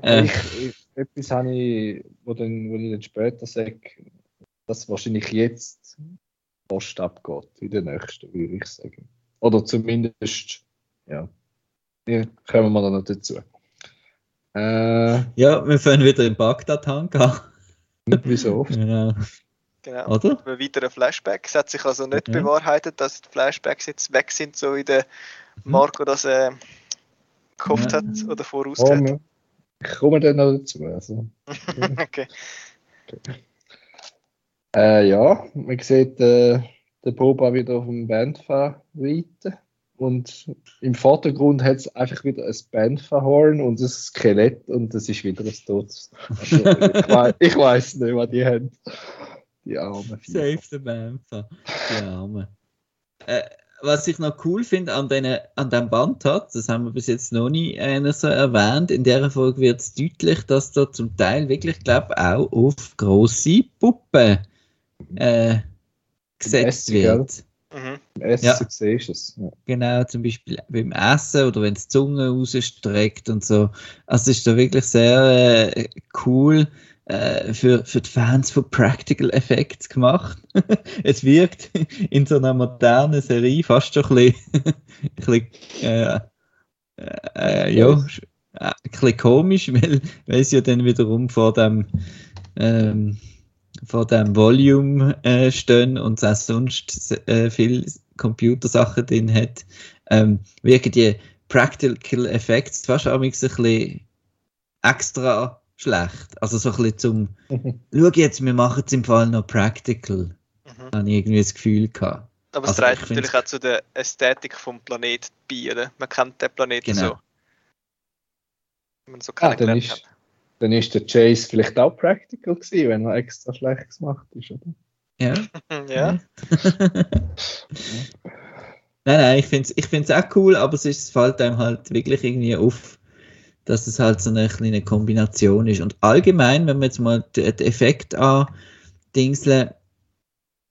Äh, ich, ich, etwas habe ich, wo, dann, wo ich dann später sage, dass wahrscheinlich jetzt Post abgeht, in der nächsten, würde ich sagen. Oder zumindest, ja. ja kommen wir dann noch dazu. Äh, ja, wir fangen wieder in Bagdad-Hang an. nicht wie so oft. Genau. Genau. Oder? Ein weiterer Flashback. Es hat sich also nicht Ja. bewahrheitet, dass die Flashbacks jetzt weg sind, so wie der Mhm. Marco das äh, gehofft Ja. hat oder vorausgesagt. wir- ich komme dann noch dazu. Also. okay. Äh, ja, man sieht äh, den Boba wieder auf dem Bandfahr reiten. Und im Vordergrund hat es einfach wieder ein Bandfahrhorn und ein Skelett und es ist wieder ein totes. Also, ich weiß nicht, was die haben. Die armen Viecher. Save the Bantha. Die Arme. Äh, was ich noch cool finde an, den, an dem Band hat, das haben wir bis jetzt noch nie einer so erwähnt, in der Folge wird es deutlich, dass da zum Teil wirklich, glaube auch auf grosse Puppen äh, gesetzt Essen, wird. Mhm. Im Essen Ja. siehst du es. Ja. Genau, zum Beispiel beim Essen oder wenn es die Zunge rausstreckt und so. Also es ist da wirklich sehr äh, cool äh, für, für die Fans von Practical Effects gemacht. es wirkt in so einer modernen Serie fast schon ein bisschen, ein bisschen äh, äh, ja, äh, ein bisschen komisch, weil, weil es ja dann wiederum vor dem ähm, vor dem Volume äh, stehen und es auch sonst äh, viel Computersachen drin hat, ähm, wirken die Practical Effects fast auch ein bisschen extra schlecht. Also so ein bisschen zum, schau jetzt, wir machen es im Fall noch Practical, Mhm. habe ich irgendwie das Gefühl gehabt. Aber es Also, trägt ich natürlich find's- auch zu der Ästhetik vom Planet bei, oder? Man kennt den Planeten Genau. so. Wenn man so Ah, dann ist, hat. dann ist der Chase vielleicht auch practical gewesen, wenn er extra schlecht gemacht ist, oder? Ja. Ja, Nein, nein, ich finde es ich find's auch cool, aber es, ist, es fällt einem halt wirklich irgendwie auf, dass es halt so eine kleine Kombination ist. Und allgemein, wenn wir jetzt mal den Effekt andingseln,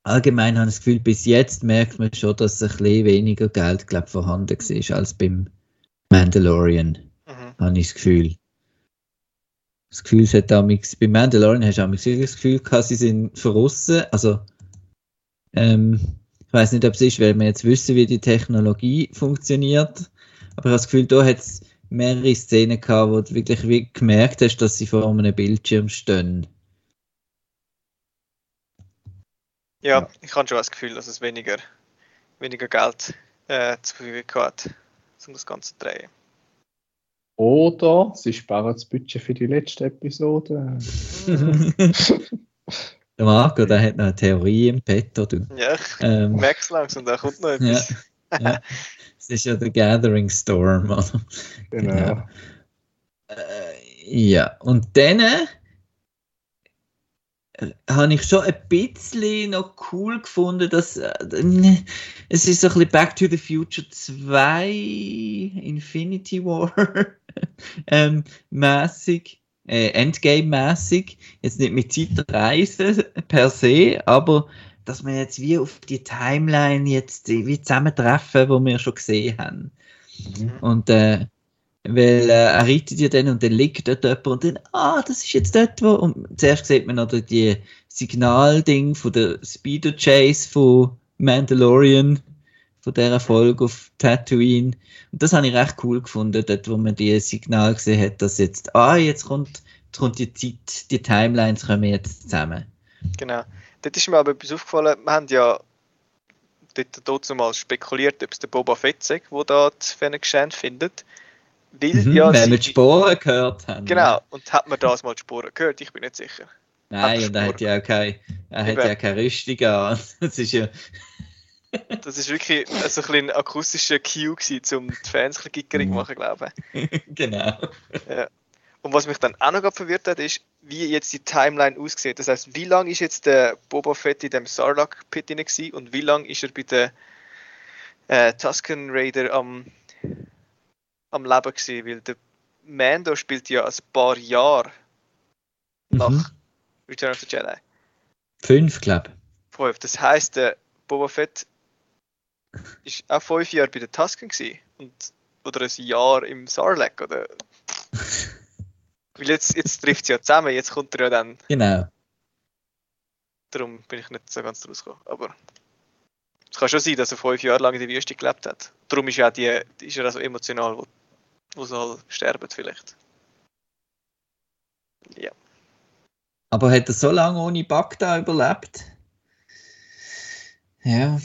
allgemein habe ich das Gefühl, bis jetzt merkt man schon, dass ein bisschen weniger Geld glaub, vorhanden war als beim Mandalorian, mhm. habe ich das Gefühl. Das Gefühl, es hat damals, bei Mandalorian hast du wirklich das Gefühl gehabt, sie sind verrissen, also ähm, ich weiß nicht, ob es ist, weil wir jetzt wissen, wie die Technologie funktioniert. Aber ich habe das Gefühl, da hat es mehrere Szenen gehabt, wo du wirklich wie gemerkt hast, dass sie vor einem Bildschirm stehen. ja, Ja. ich habe schon das Gefühl, dass es weniger, weniger Geld äh, zur Verfügung hat, um das Ganze zu drehen. Oder sie sparen das Budget für die letzte Episode. der Marco, der hat noch eine Theorie im Petto. Du. Ja, ich Ähm, merke es langsam, da kommt noch ja, etwas. ja. Es ist ja der Gathering Storm. Oder? Genau. Genau. Äh, ja, und dann äh, habe ich schon ein bisschen noch cool gefunden, dass äh, es ist so ein bisschen Back to the Future 2 Infinity War ähm, mäßig, äh, Endgame-mäßig, jetzt nicht mit Zeitreise per se, aber dass wir jetzt wie auf die Timeline jetzt wie zusammentreffen, wo wir schon gesehen haben. Mhm. Und äh, weil äh, er reitet ja dann und dann liegt dort jemand und dann, ah, das ist jetzt dort, wo. Und zuerst sieht man noch die Signalding von der Speedo Chase von Mandalorian, von dieser Folge auf Tatooine. Und das habe ich recht cool gefunden, dort, wo man die Signal gesehen hat, dass jetzt, ah, jetzt kommt, jetzt kommt die Zeit, die Timelines kommen jetzt zusammen. Genau. Dort ist mir aber etwas aufgefallen, wir haben ja dort dazu mal spekuliert, ob es der Boba Fett sei, der da die Fennec findet. Weil Mhm, ja weil wir die Sporen gehört haben. Genau, und hat man das mal die Spuren gehört? Ich bin nicht sicher. Nein, Hat und er hat ja auch keine, er hat ja keine Rüstung an. Das ist ja, Das ist wirklich so ein, ein akustischer Cue gewesen, um die Fans ein bisschen gickerig zu machen, glaube ich. genau. Und was mich dann auch noch verwirrt hat, ist, wie jetzt die Timeline aussieht. Das heißt, wie lange ist jetzt der Boba Fett in dem Sarlacc Pit drin und wie lange ist er bei der äh, Tusken Raider am, am Leben gewesen? Weil der Mando spielt ja ein paar Jahre nach Mhm. Return of the Jedi. Fünf, glaube ich. Fünf. Das heisst, der Boba Fett ist auch fünf Jahre bei den Tusken gewesen. Und, oder ein Jahr im Sarlacc, oder? Weil jetzt, jetzt trifft es ja zusammen, jetzt kommt er ja dann. Genau. Darum bin ich nicht so ganz rausgekommen. Aber es kann schon sein, dass er fünf Jahre lang in der Wüste gelebt hat. Darum ist, ja die, ist er auch so emotional, wo, wo soll sterben vielleicht. Ja. Aber hat er so lange ohne Bagda überlebt? Ja.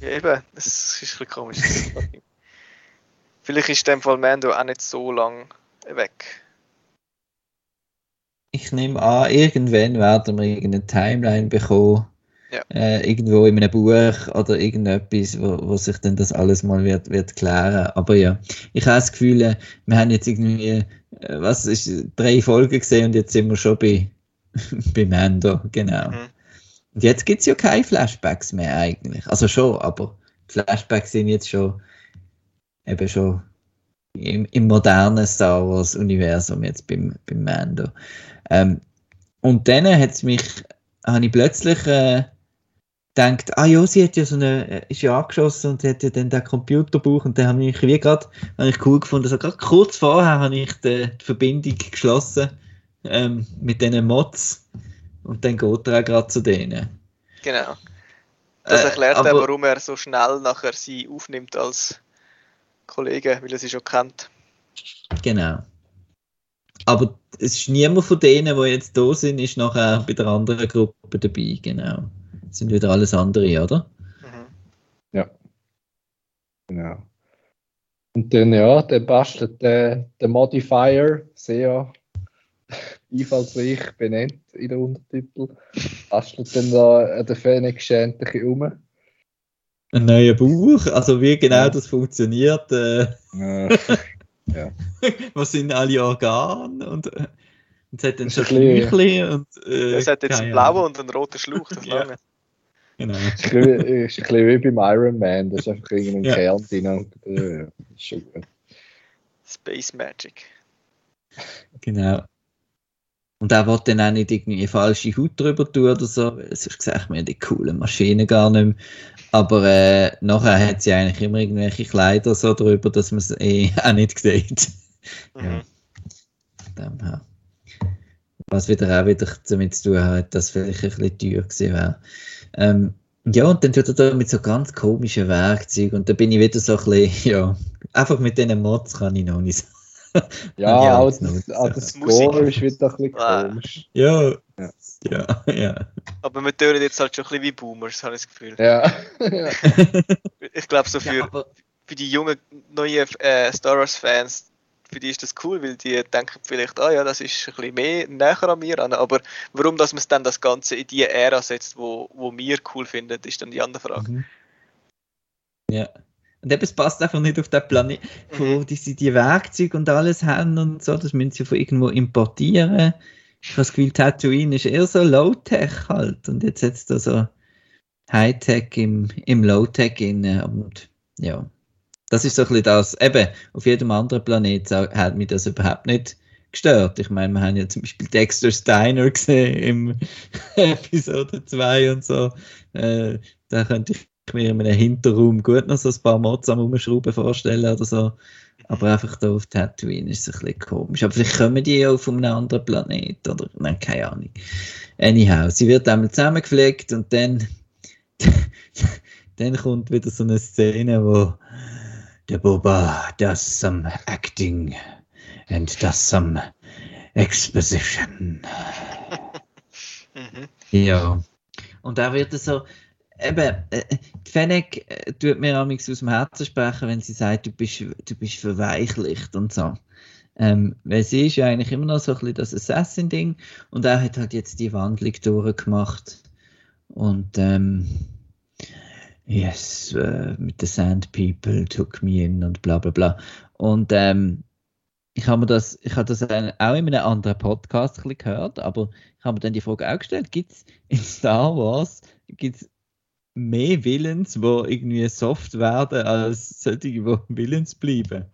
ja eben, das ist ein bisschen komisch. vielleicht ist in dem Fall Mando auch nicht so lang weg. Ich nehme an, irgendwann werden wir irgendeine Timeline bekommen. Ja. Äh, irgendwo in einem Buch oder irgendetwas, wo, wo sich dann das alles mal wird, wird klären. Aber ja, ich habe das Gefühl, äh, wir haben jetzt irgendwie, äh, was ist, drei Folgen gesehen und jetzt sind wir schon bei, bei Mando, genau. Mhm. Und jetzt gibt es ja keine Flashbacks mehr eigentlich. Also schon, aber Flashbacks sind jetzt schon eben schon im, im modernen Star Wars-Universum jetzt beim, beim Mando. Ähm, und dann hat mich, habe ich plötzlich äh, gedacht, ah ja, sie hat ja so eine, äh, ist ja angeschossen und hat ja dann den Computerbuch und dann habe ich wie gerade, habe ich cool gefunden, also gerade kurz vorher habe ich die, die Verbindung geschlossen ähm, mit diesen Mods und dann geht er auch gerade zu denen. Genau. Das Äh, erklärt aber- auch, warum er so schnell nachher sie aufnimmt als Kollege, weil er sie schon kennt. Genau. Aber es ist niemand von denen, die jetzt da sind, ist nachher bei der anderen Gruppe dabei, genau. Das sind wieder alles andere, oder? Mhm. Genau. Und dann, ja, dann bastelt der, der Modifier sehr einfallsreich benannt in der Untertitel. Bastelt dann da an der Phoenix schändlich um. Ein neuer Buch, also wie genau Ja. das funktioniert, äh, Äh, was sind alle Organe und, äh, und es hat dann Das schon ein Flüchli und äh, Es hat jetzt einen blauen und einen roten Schlauch, das Ja. lange. Genau. bisschen, ist ein bisschen wie beim Iron Man, da ist einfach irgendein Ja. Kern drin. Und, äh, ist schon gut. Space Magic. genau. Und er will dann auch nicht irgendwie falsche Haut drüber tun oder so, weil sonst sieht man ja die coolen Maschinen gar nicht mehr. Aber äh, nachher hat sie eigentlich immer irgendwelche Kleider so drüber, dass man es eh auch nicht sieht. Mhm. Ja. Was wieder auch wieder damit zu tun hat, dass vielleicht ein bisschen teuer gewesen wäre. Ähm, ja, und dann tut er da mit so ganz komischen Werkzeugen und da bin ich wieder so ein bisschen, ja, einfach mit diesen Mods kann ich noch nicht so. Ja, Ja, auch das auch das. Score ist wieder ein bisschen Ah. komisch. Ja, Ja. ja, ja. Aber wir tönen jetzt halt schon ein bisschen wie Boomers, habe ich das Gefühl. Ja. ja. Ich glaube, so für, für die jungen, neuen äh, Star Wars-Fans, für die ist das cool, weil die denken vielleicht, ah ja, das ist ein bisschen mehr näher an mir an. Aber warum, dass man es dann das Ganze in die Ära setzt, wo, wo wir cool finden, ist dann die andere Frage. Mhm. Ja. Und eben, es passt einfach nicht auf den Planet, wo die, sie die Werkzeuge und alles haben und so, das müssen sie von irgendwo importieren. Ich habe das Gefühl, Tatooine ist eher so Low-Tech halt. Und jetzt es da so High-Tech im, im Low-Tech inne. Und ja, das ist so ein bisschen das. Eben, auf jedem anderen Planet hat mich das überhaupt nicht gestört. Ich meine, wir haben ja zum Beispiel Dexter Steiner gesehen im Episode 2 und so. Äh, da könnte ich mir in einem Hinterraum gut noch so ein paar Mods am Umschrauben vorstellen oder so. Aber einfach da auf Tatooine ist es ein bisschen komisch. Aber vielleicht kommen die ja auf einem anderen Planet oder, nein, keine Ahnung. Anyhow, sie wird einmal zusammengepflegt und dann, dann kommt wieder so eine Szene, wo der Boba does some acting and does some exposition. Mhm. Ja. Und da wird es so, eben, äh, die Fennec äh, tut mir amigs aus dem Herzen sprechen, wenn sie sagt, du bist, du bist verweichlicht und so. Ähm, weil sie ist ja eigentlich immer noch so ein bisschen das Assassin-Ding und er hat halt jetzt die Wandlung durchgemacht. Und ähm, yes, äh, mit the Sand People took me in und bla bla bla. Und ähm, ich habe das, ich habe das auch in einem anderen Podcast gehört, aber ich habe mir dann die Frage auch gestellt, gibt es in Star Wars gibt's mehr Villains, die irgendwie soft werden, als solche, die Villains bleiben?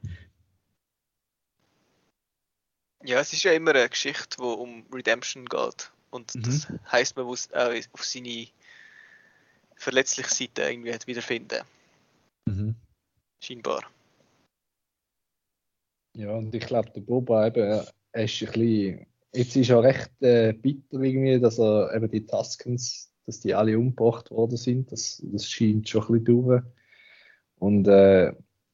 Ja, es ist ja immer eine Geschichte, die um Redemption geht. Und Mhm. das heisst, man muss auch auf seine verletzliche Seite irgendwie hat wiederfinden. Mhm. Scheinbar. Ja, und ich glaube, der Boba eben, er ist ein bisschen. Jetzt ist er recht äh, bitter irgendwie, dass er eben die Tuskens, dass die alle umgebracht worden sind. Das, das scheint schon ein bisschen durch. Und äh,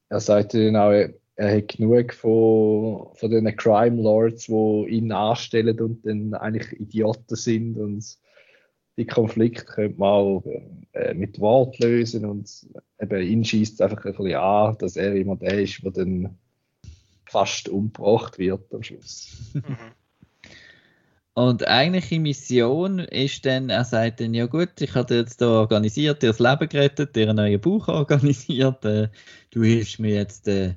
er sagte dann auch, er hat genug von, von den Crime Lords, die ihn anstellen und dann eigentlich Idioten sind. Und die Konflikte könnte man auch äh, mit Wort lösen. Und eben ihn schießt einfach ein bisschen an, dass er immer der ist, der dann fast umgebracht wird am Schluss. Mhm. Und eigentliche Mission ist dann, er sagt dann, ja gut, ich habe dir jetzt da organisiert, dir das Leben gerettet, dir einen neuen Buch organisiert, äh, du hilfst mir jetzt äh,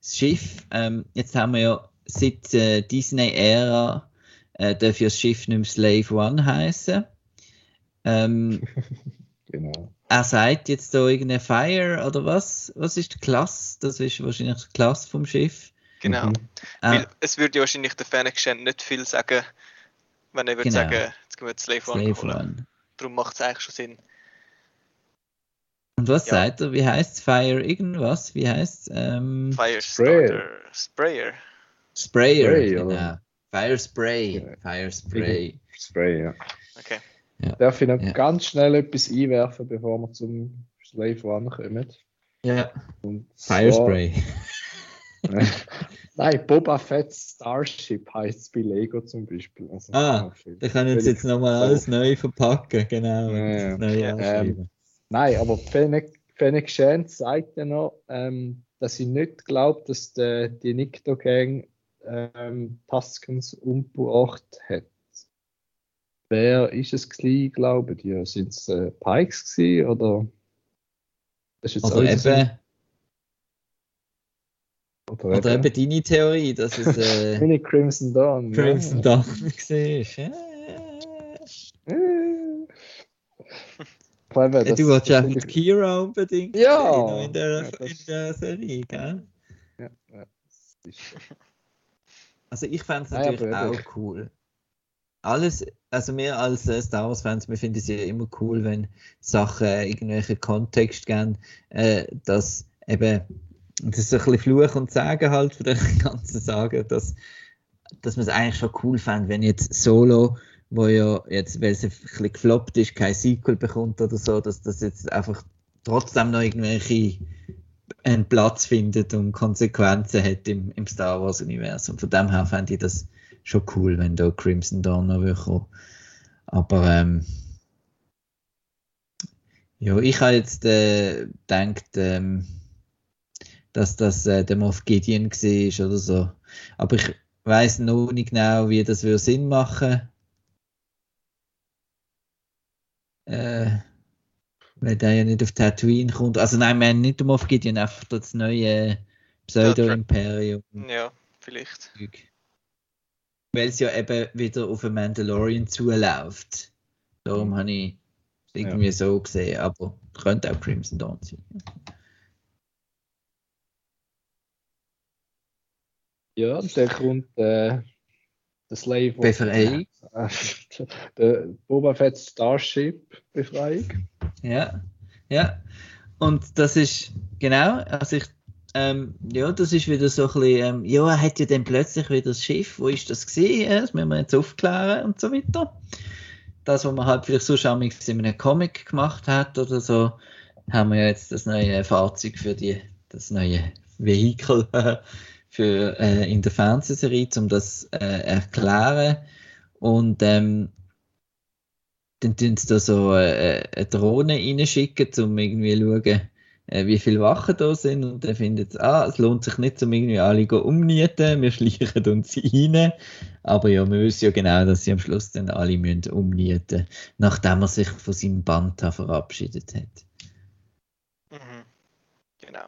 das Schiff. Ähm, jetzt haben wir ja seit äh, Disney-Ära äh, darf ja das Schiff nicht mehr Slave One heißen. Ähm, Genau. er sagt jetzt da irgendeine Fire oder was? Was ist die Klasse? Das ist wahrscheinlich die Klasse vom Schiff. Genau. Mhm. Weil Äh, es würde ja wahrscheinlich der Fennec nicht viel sagen, wenn er würde Genau. sagen, jetzt gehen wir Slave One Slave holen. One. Darum macht es eigentlich schon Sinn. Und was Ja. sagt er? Wie heißt Fire irgendwas? Wie heißt ähm, Firestarter. Sprayer. Sprayer? Spray, genau. oder? Fire Spray. Ja. Fire Spray. Spray, ja. Okay. Darf ich noch Ja. ganz schnell etwas einwerfen, bevor wir zum Slave One kommen? Ja. Und Fire Spray. Nein, Boba Fett Starship heißt es bei Lego zum Beispiel. Also, Ah, Da können sie jetzt nochmal alles neu verpacken, genau. Ja, ja. anschreiben. Nein, aber Fennec, Fennec Shand sagt ja noch, ähm, dass sie nicht glaubt, dass der, die Nikto Gang ähm, Tuskens umgebracht hat. Wer ist es gewesen, glauben die? Sind es äh, Pikes gewesen, oder? Das ist jetzt alles- eben, oder oder eben- deine Theorie, dass es äh, Mini Crimson Dawn. Crimson ja. Dawn war. Ja. Äh. Ich glaube, Ja, das- du finde die ich- Kira unbedingt Ja. noch in der, Ja, in der Serie, gell? Ja, ja. Also ich fände es natürlich aber auch cool. Alles, also wir als äh, Star Wars-Fans, wir finden es ja immer cool, wenn Sachen äh, irgendwelchen Kontext geben, äh, dass eben, das ist ein bisschen Fluch und Sagen halt von der ganzen Sage, dass, dass man es eigentlich schon cool fände, wenn jetzt Solo, wo ja jetzt, weil es ein bisschen gefloppt ist, kein Sequel bekommt oder so, dass das jetzt einfach trotzdem noch irgendwelche einen Platz findet und Konsequenzen hat im, im Star Wars-Universum. Von dem her fände ich das schon cool, wenn da Crimson Dawn noch kommen. Aber ähm, ja, ich habe jetzt äh, gedacht, ähm, dass das äh, der Moff Gideon war oder so. Aber ich weiß noch nicht genau, wie das würde Sinn machen. Äh, weil der ja nicht auf Tatooine kommt. Also nein, wir haben nicht den Moff Gideon, einfach das neue Pseudo-Imperium. Ja, vielleicht. Weil es ja eben wieder auf einen Mandalorian zuläuft. Darum habe ich es irgendwie so gesehen, aber könnte auch Crimson Dawn sein. Ja, und dann kommt äh, der Slave. Befreiung. Äh, der Boba Fett Starship Befreiung. Ja, ja. Und das ist, genau, also ich, ähm, ja, das ist wieder so ein bisschen, ähm, ja, er hat ja dann plötzlich wieder das Schiff, wo ist das gesehen? Das müssen wir jetzt aufklären und so weiter. Das, was man halt vielleicht so schon in einem Comic gemacht hat oder so, haben wir ja jetzt das neue Fahrzeug für die, das neue Vehikel für, äh, in der Fernsehserie, um das äh, erklären. Und ähm, dann tun sie da so äh, eine Drohne reinschicken, um irgendwie zu schauen, äh, wie viele Wachen da sind. Und dann findet sie, ah, es lohnt sich nicht, um irgendwie alle zu umnieten, wir schleichen uns rein. Aber ja, wir wissen ja genau, dass sie am Schluss dann alle müssen umnieten nachdem er sich von seinem Band verabschiedet hat. Mhm. Genau.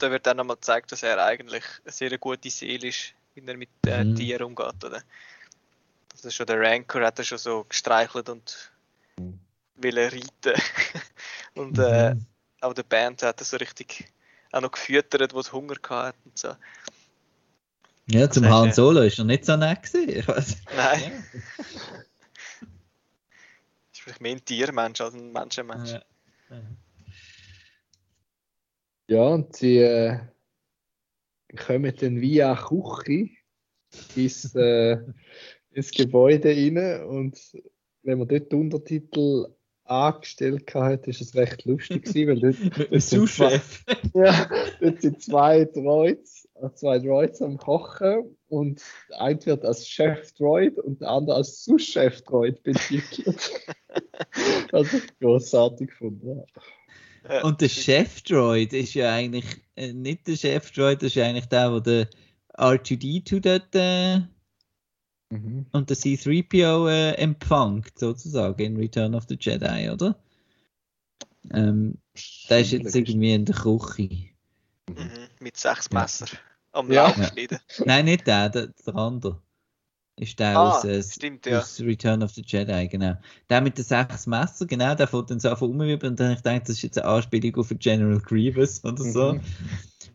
Da wird dann nochmal gezeigt, dass er eigentlich eine sehr gute Seele ist, wie er mit äh, Mhm. Tieren umgeht, oder? Das ist schon der Rancor, hat er schon so gestreichelt und will er reiten. und äh, Mhm. auch der Band hat er so richtig auch noch gefüttert, wo es Hunger gehabt und so. Ja, zum heißt, Han äh, Solo ist er nicht so nett gewesen. Ich weiß. Nein. Vielleicht mehr ein Tiermensch als ein Menschenmensch. Ja. Ja, und sie äh, kommen dann via Küche ins, äh, ins Gebäude rein und wenn man dort die Untertitel angestellt hat, ist es recht lustig gewesen, weil dort, dort sind zwei, ja, dort sind zwei Droids, äh, zwei Droids am Kochen und eine wird als Chef-Droid und der andere als Sous-Chef-Droid betitelt. das ist großartig gefunden. Ja. Und der Chef-Droid ist ja eigentlich äh, nicht der Chef-Droid, das ist ja eigentlich der, wo der R2D2 dort äh, Mhm. und der C3PO äh, empfängt, sozusagen, in Return of the Jedi, oder? Ähm, der ist jetzt irgendwie in der Küche. Mhm. Mit sechs Messer. Am Ja. Lauf schneiden. Nein, nicht der, der, der andere. Ist der Ah, aus, äh, stimmt, ja. aus Return of the Jedi, genau. Der mit den sechs Messer, genau, der fängt dann so auf rumwirbeln und dann habe ich gedacht, das ist jetzt eine Anspielung auf General Grievous oder so. Mhm.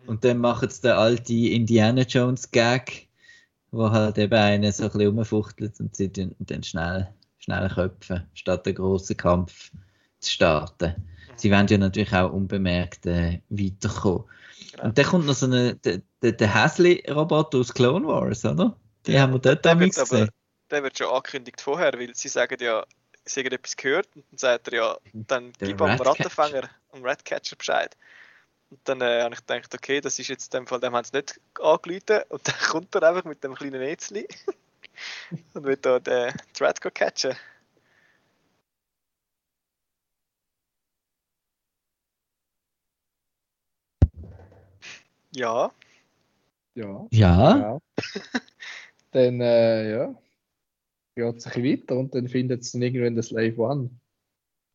Und dann machen sie den alten Indiana Jones Gag, wo halt eben einer so ein bisschen rumfuchtelt und sie tun dann schnell, schnell köpfen, statt den grossen Kampf zu starten. Sie wollen ja natürlich auch unbemerkt äh, weiterkommen. Genau. Und dann kommt noch so eine, der, der, der Häsli-Roboter aus Clone Wars, oder? Die Ja, haben wir dort wird, aber, gesehen. der wird schon angekündigt vorher, weil sie sagen ja, sie haben etwas gehört und dann sagt er ja, dann Der gib am. Rattenfänger, am Ratcatcher Bescheid. Und dann äh, habe ich gedacht, okay, das ist jetzt in dem Fall, dem haben sie nicht angerufen und dann kommt er einfach mit dem kleinen Netzli und wird da den Thread catchen. Ja, Ja. Ja, Ja. dann, äh, ja, geht es ein bisschen weiter und dann findet es dann irgendwann das Slave One.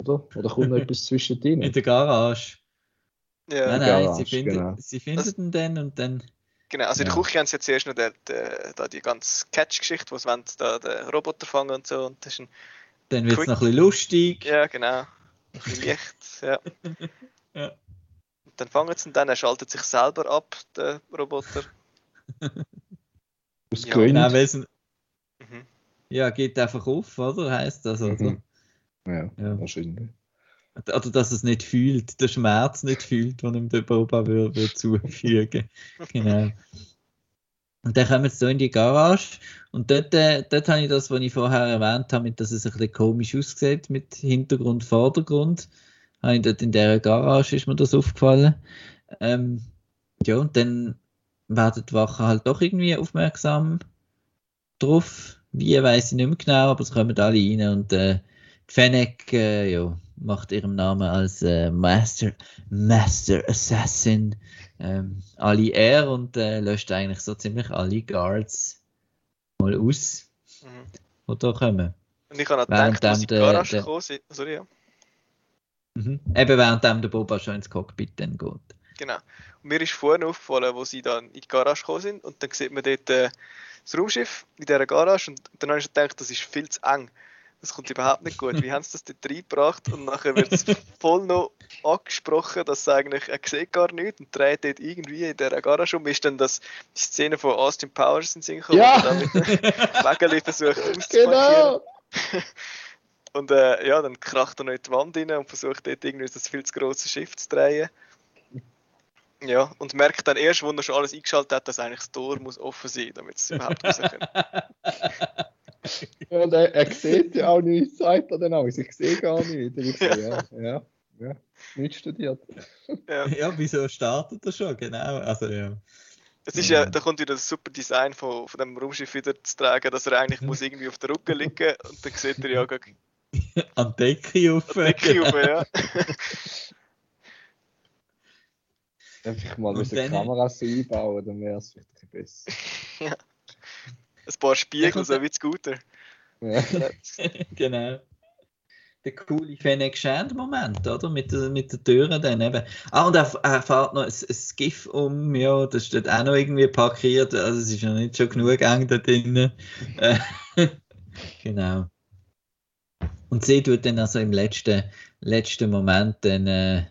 Oder? Oder kommt noch etwas zwischendrin? in der Garage. ja. nein, nein, Garage, sie finden, genau. sie finden ihn dann und dann. Genau, also in der Ja. Küche haben sie jetzt zuerst noch den, den, da die ganze Catch-Geschichte, wo sie wollen, da den Roboter fangen und so. Und das ist ein, Dann wird es noch ein bisschen lustig. ja, genau. Ein bisschen Licht, ja. Ja. Und dann fangen sie ihn dann, er schaltet sich selber ab, der Aus. Ja, Gründen. Genau, weil es ein- Mhm. ja, geht einfach auf, oder? Heißt das, oder? Mhm. Ja, Ja. wahrscheinlich. Oder dass es nicht fühlt, der Schmerz nicht fühlt, den ihm der Boba würde, würde zufügen. genau. Und dann kommen wir so in die Garage und dort, äh, dort habe ich das, was ich vorher erwähnt habe, dass es ein bisschen komisch aussieht mit Hintergrund, Vordergrund. Habe ich dort in dieser Garage ist mir das aufgefallen. Ähm, ja, und dann werden die Wachen halt doch irgendwie aufmerksam drauf. Wie weiß ich nicht mehr genau, aber es kommen alle rein und äh, Fennec äh, ja, macht ihrem Namen als äh, Master, Master Assassin ähm, alle Ehre und äh, löscht eigentlich so ziemlich alle Guards mal aus, Mhm. die da kommen. Und ich habe Während gedacht, in die der- Garage der- gekommen sind, sorry, ja, Mhm. Eben währenddem der Boba schon ins Cockpit dann geht. genau. Und mir ist vorhin aufgefallen, wo sie dann in die Garage gekommen sind und dann sieht man dort äh, das Raumschiff in dieser Garage und dann habe ich gedacht, das ist viel zu eng. Das kommt überhaupt nicht gut. Wie haben sie das dort reingebracht? Und nachher wird es voll noch angesprochen, dass sie eigentlich, er sieht gar nichts und dreht dort irgendwie in dieser Garage um. Ist dann das die Szene von Austin Powers in Sinn gekommen, Ja! wo er da mit dem Wägeli versucht auszumarkieren. Genau! Und äh, ja, dann kracht er noch in die Wand rein und versucht dort irgendwie das viel zu große Schiff zu drehen. Ja, und merkt dann erst, wo er schon alles eingeschaltet hat, dass eigentlich das Tor muss offen sein, damit es überhaupt raus können. Ja, und er, er sieht ja auch nichts, sagt er dann auch. Ich sehe gar nichts. Ich so, ja, ja, ja, nicht studiert. Ja. ja, wieso startet er schon? Genau, also ja. Es ist ja, da kommt wieder das super Design von, von dem Raumschiff wieder zu tragen, dass er eigentlich muss irgendwie auf der Rücken liegen und dann sieht er ja gar An die Decke auf. Decke rauf, ja. Einfach mal Und Kameras so einbauen, dann wäre es vielleicht besser. Ein paar Spiegel, so wie Scooter. Ja. genau. Der coole Fennec Shand Moment, oder? Mit, der- mit den Türen dann eben. Ah, und er, er fährt noch ein, ein Skiff um, ja, das steht auch noch irgendwie parkiert, also es ist noch nicht schon genug eng da drinnen. Äh, genau. Und sie tut dann also im letzten, letzten Moment dann äh,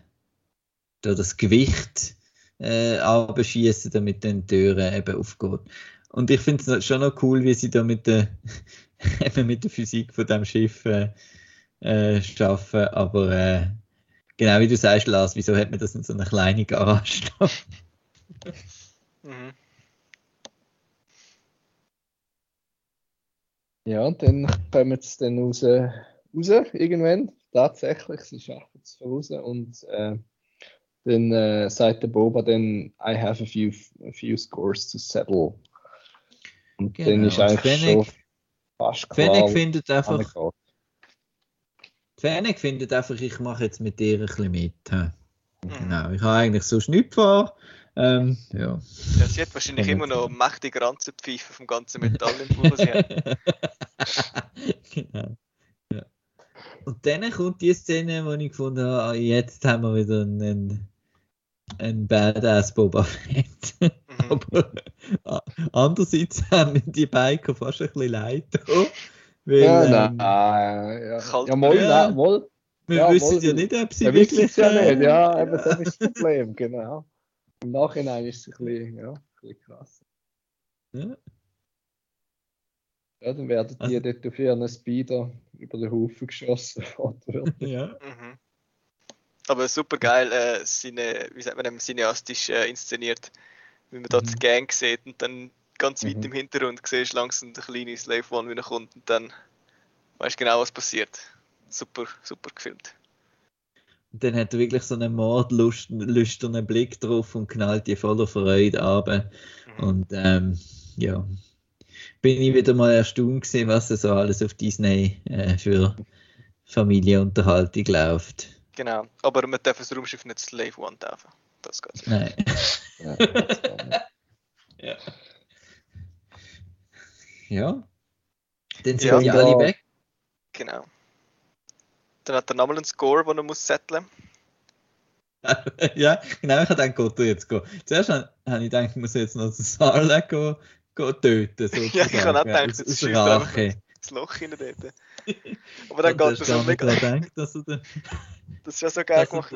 da das Gewicht äh, abschießen, damit dann die Türen eben aufgeht. Und ich finde es schon noch cool, wie sie da mit der, eben mit der Physik von dem Schiff äh, äh, schaffen. Aber äh, genau wie du sagst, Lars, wieso hat man das in so einer kleinen Garage? Mhm. Ja, und dann kommen sie dann raus, raus irgendwann. Tatsächlich, sie schaffen es raus. Und äh, dann äh, sagt der Boba dann, I have a few, a few scores to settle. Und Genau, dann ist eigentlich Fennec- schon fast klar, Fennec findet einfach. Fennec findet einfach, ich mache jetzt mit dir ein bisschen mit. hä? Mhm. Genau, ich habe eigentlich sonst nichts vor. Ähm, ja. Ja, sie hat wahrscheinlich immer noch sagen. mächtige Ranzenpfeife vom ganzen Metall im hat. genau. Ja. Und dann kommt die Szene, wo ich gefunden habe, ah, jetzt haben wir wieder einen, einen Badass Boba Fett. Mhm. Aber a- andererseits haben mir die Biker fast ein bisschen leid. Weil, Ja, ähm, nein, ja. Kalt- ja, mal, Ja. mal. wir ja, wissen wohl, ja nicht, ob sie Wir wirklich. ja äh, nicht, ja, eben, das ist das Problem, genau. Im Nachhinein ist es ein bisschen, ja, ein bisschen krass. Ja. Ja, dann werden die Also- dort auf ihren Speeder über den Haufen geschossen. Ja. Mhm. Aber super geil, äh, seine, wie sagt man, dem, cineastisch äh, inszeniert, wie man dort Mhm. die Gang sieht und dann ganz weit Mhm. im Hintergrund siehst langsam der kleine Slave One wieder kommt und dann weißt genau, was passiert. Super, super gefilmt. Und dann hat er wirklich so einen mordlüsternen Blick drauf und knallt die voller Freude ab. Mhm. Und ähm, ja, bin ich wieder mal erstaunt gewesen, was so alles auf Disney äh, für Familienunterhaltung läuft. Genau. Aber man darf das Raumschiff nicht Slave One taufen. Das geht's. Nein. Ja, das war nicht. ja. ja. Dann sind Ja. die alle weg. Genau. Dann hat er nochmal einen Score, den er muss setteln. ja, genau, ich habe gedacht, Gott, jetzt gehen. Zuerst habe ich gedacht, ich muss jetzt noch den Sarlacc töten. Sozusagen, Ja, ich habe auch gedacht, jetzt er einfach Rache. Das Loch dort. Aber dann geht gar so mega. gedacht, dass den- Das ist ja so geil gemacht,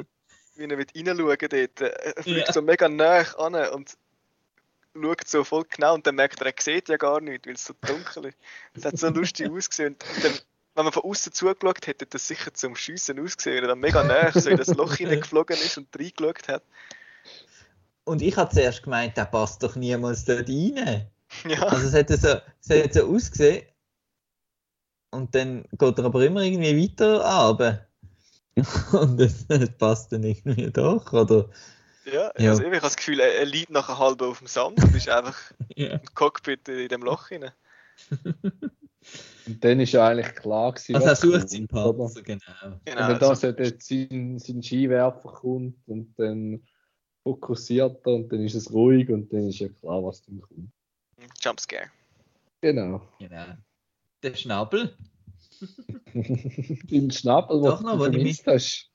wie er mit reinschauen dort. Er fliegt Ja. so mega nah an und schaut so voll genau und dann merkt er, er sieht ja gar nichts, weil es so dunkel ist. Es hat so lustig ausgesehen. Und dann, wenn man von außen zugeschaut hätte, hätte das sicher zum Schiessen ausgesehen, weil er dann mega nah so in das Loch hineingeflogen ist und reingeschaut hat. Und ich habe zuerst gemeint, der passt doch niemals dort rein. Ja, Also es hat so, es hat so ausgesehen. Und dann geht er aber immer irgendwie weiter runter. Und es passt dann irgendwie doch, oder? ja, Ja. Also ich habe das Gefühl, er, er liegt nachher halb auf dem Sand und ist einfach Ja. im Cockpit in dem Loch hinein. Und dann ist ja eigentlich klar gewesen, Also er was sucht seinen? Panzer, genau. Genau, Und wenn da also, so dort sein, sein Skiwerfer kommt und dann fokussiert er und dann ist es ruhig und dann ist ja klar, was dann kommt. Jumpscare. Genau. genau. Der Schnabel. Dein Schnabel, Doch den noch, du ich vermisst hast.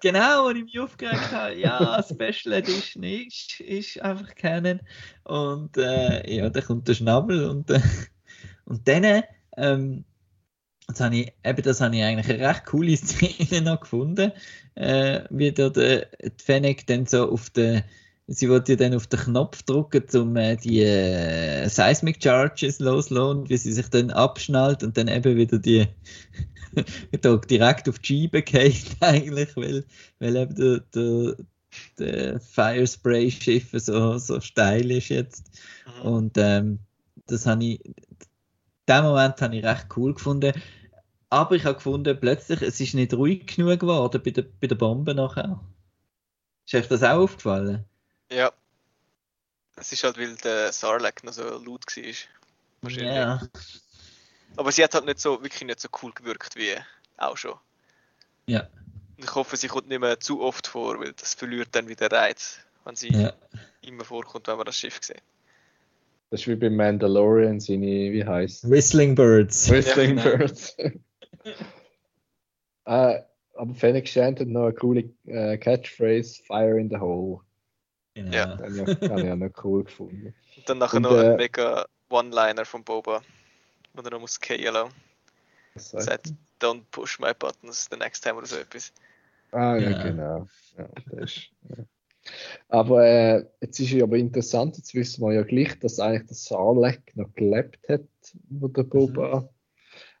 Genau, wo ich mich aufgeregt habe. Ja, Special Edition ist, ist einfach kennen. Und äh, ja, da kommt der Schnabel und, äh, und dann, ähm, das habe ich, eben das habe ich eigentlich eine recht coole Szene noch gefunden, äh, wie der, der die Fennec dann so auf den, sie wollte ja dann auf den Knopf drücken, um äh, die äh, Seismic Charges loszulassen, und wie sie sich dann abschnallt und dann eben wieder die direkt auf die Scheibe geht eigentlich, weil, weil eben der, der, der Fire Spray Schiff so, so steil ist jetzt. Mhm. Und ähm, das habe ich, den Moment habe ich recht cool gefunden. Aber ich habe gefunden, plötzlich, es ist nicht ruhig genug geworden bei der, bei der Bombe nachher. Ist euch das auch aufgefallen? Ja. Es ist halt, weil der Sarlacc noch so laut war. Wahrscheinlich. Ja. Aber sie hat halt nicht so, wirklich nicht so cool gewirkt wie auch schon. Ja. Und ich hoffe, sie kommt nicht mehr zu oft vor, weil das verliert dann wieder Reiz, wenn sie ja. immer vorkommt, wenn man das Schiff sieht. Das ist wie beim Mandalorian seine, wie heißt Whistling Birds. Whistling Ja, genau. Birds. äh, aber Fennec Shand hat noch eine coole äh, Catchphrase, Fire in the Hole. Genau. Ja. Das habe ich, auch noch cool gefunden. Und dann nachher Und, noch äh, ein mega One-Liner von Boba, wo er noch muss Er sagt don't push my buttons the next time oder so etwas. Ah, ja, Ja. genau. Ja, das ist, ja. Aber äh, jetzt ist ja aber interessant, jetzt wissen wir ja gleich, dass eigentlich der Sarlacc noch gelebt hat, wo der Boba.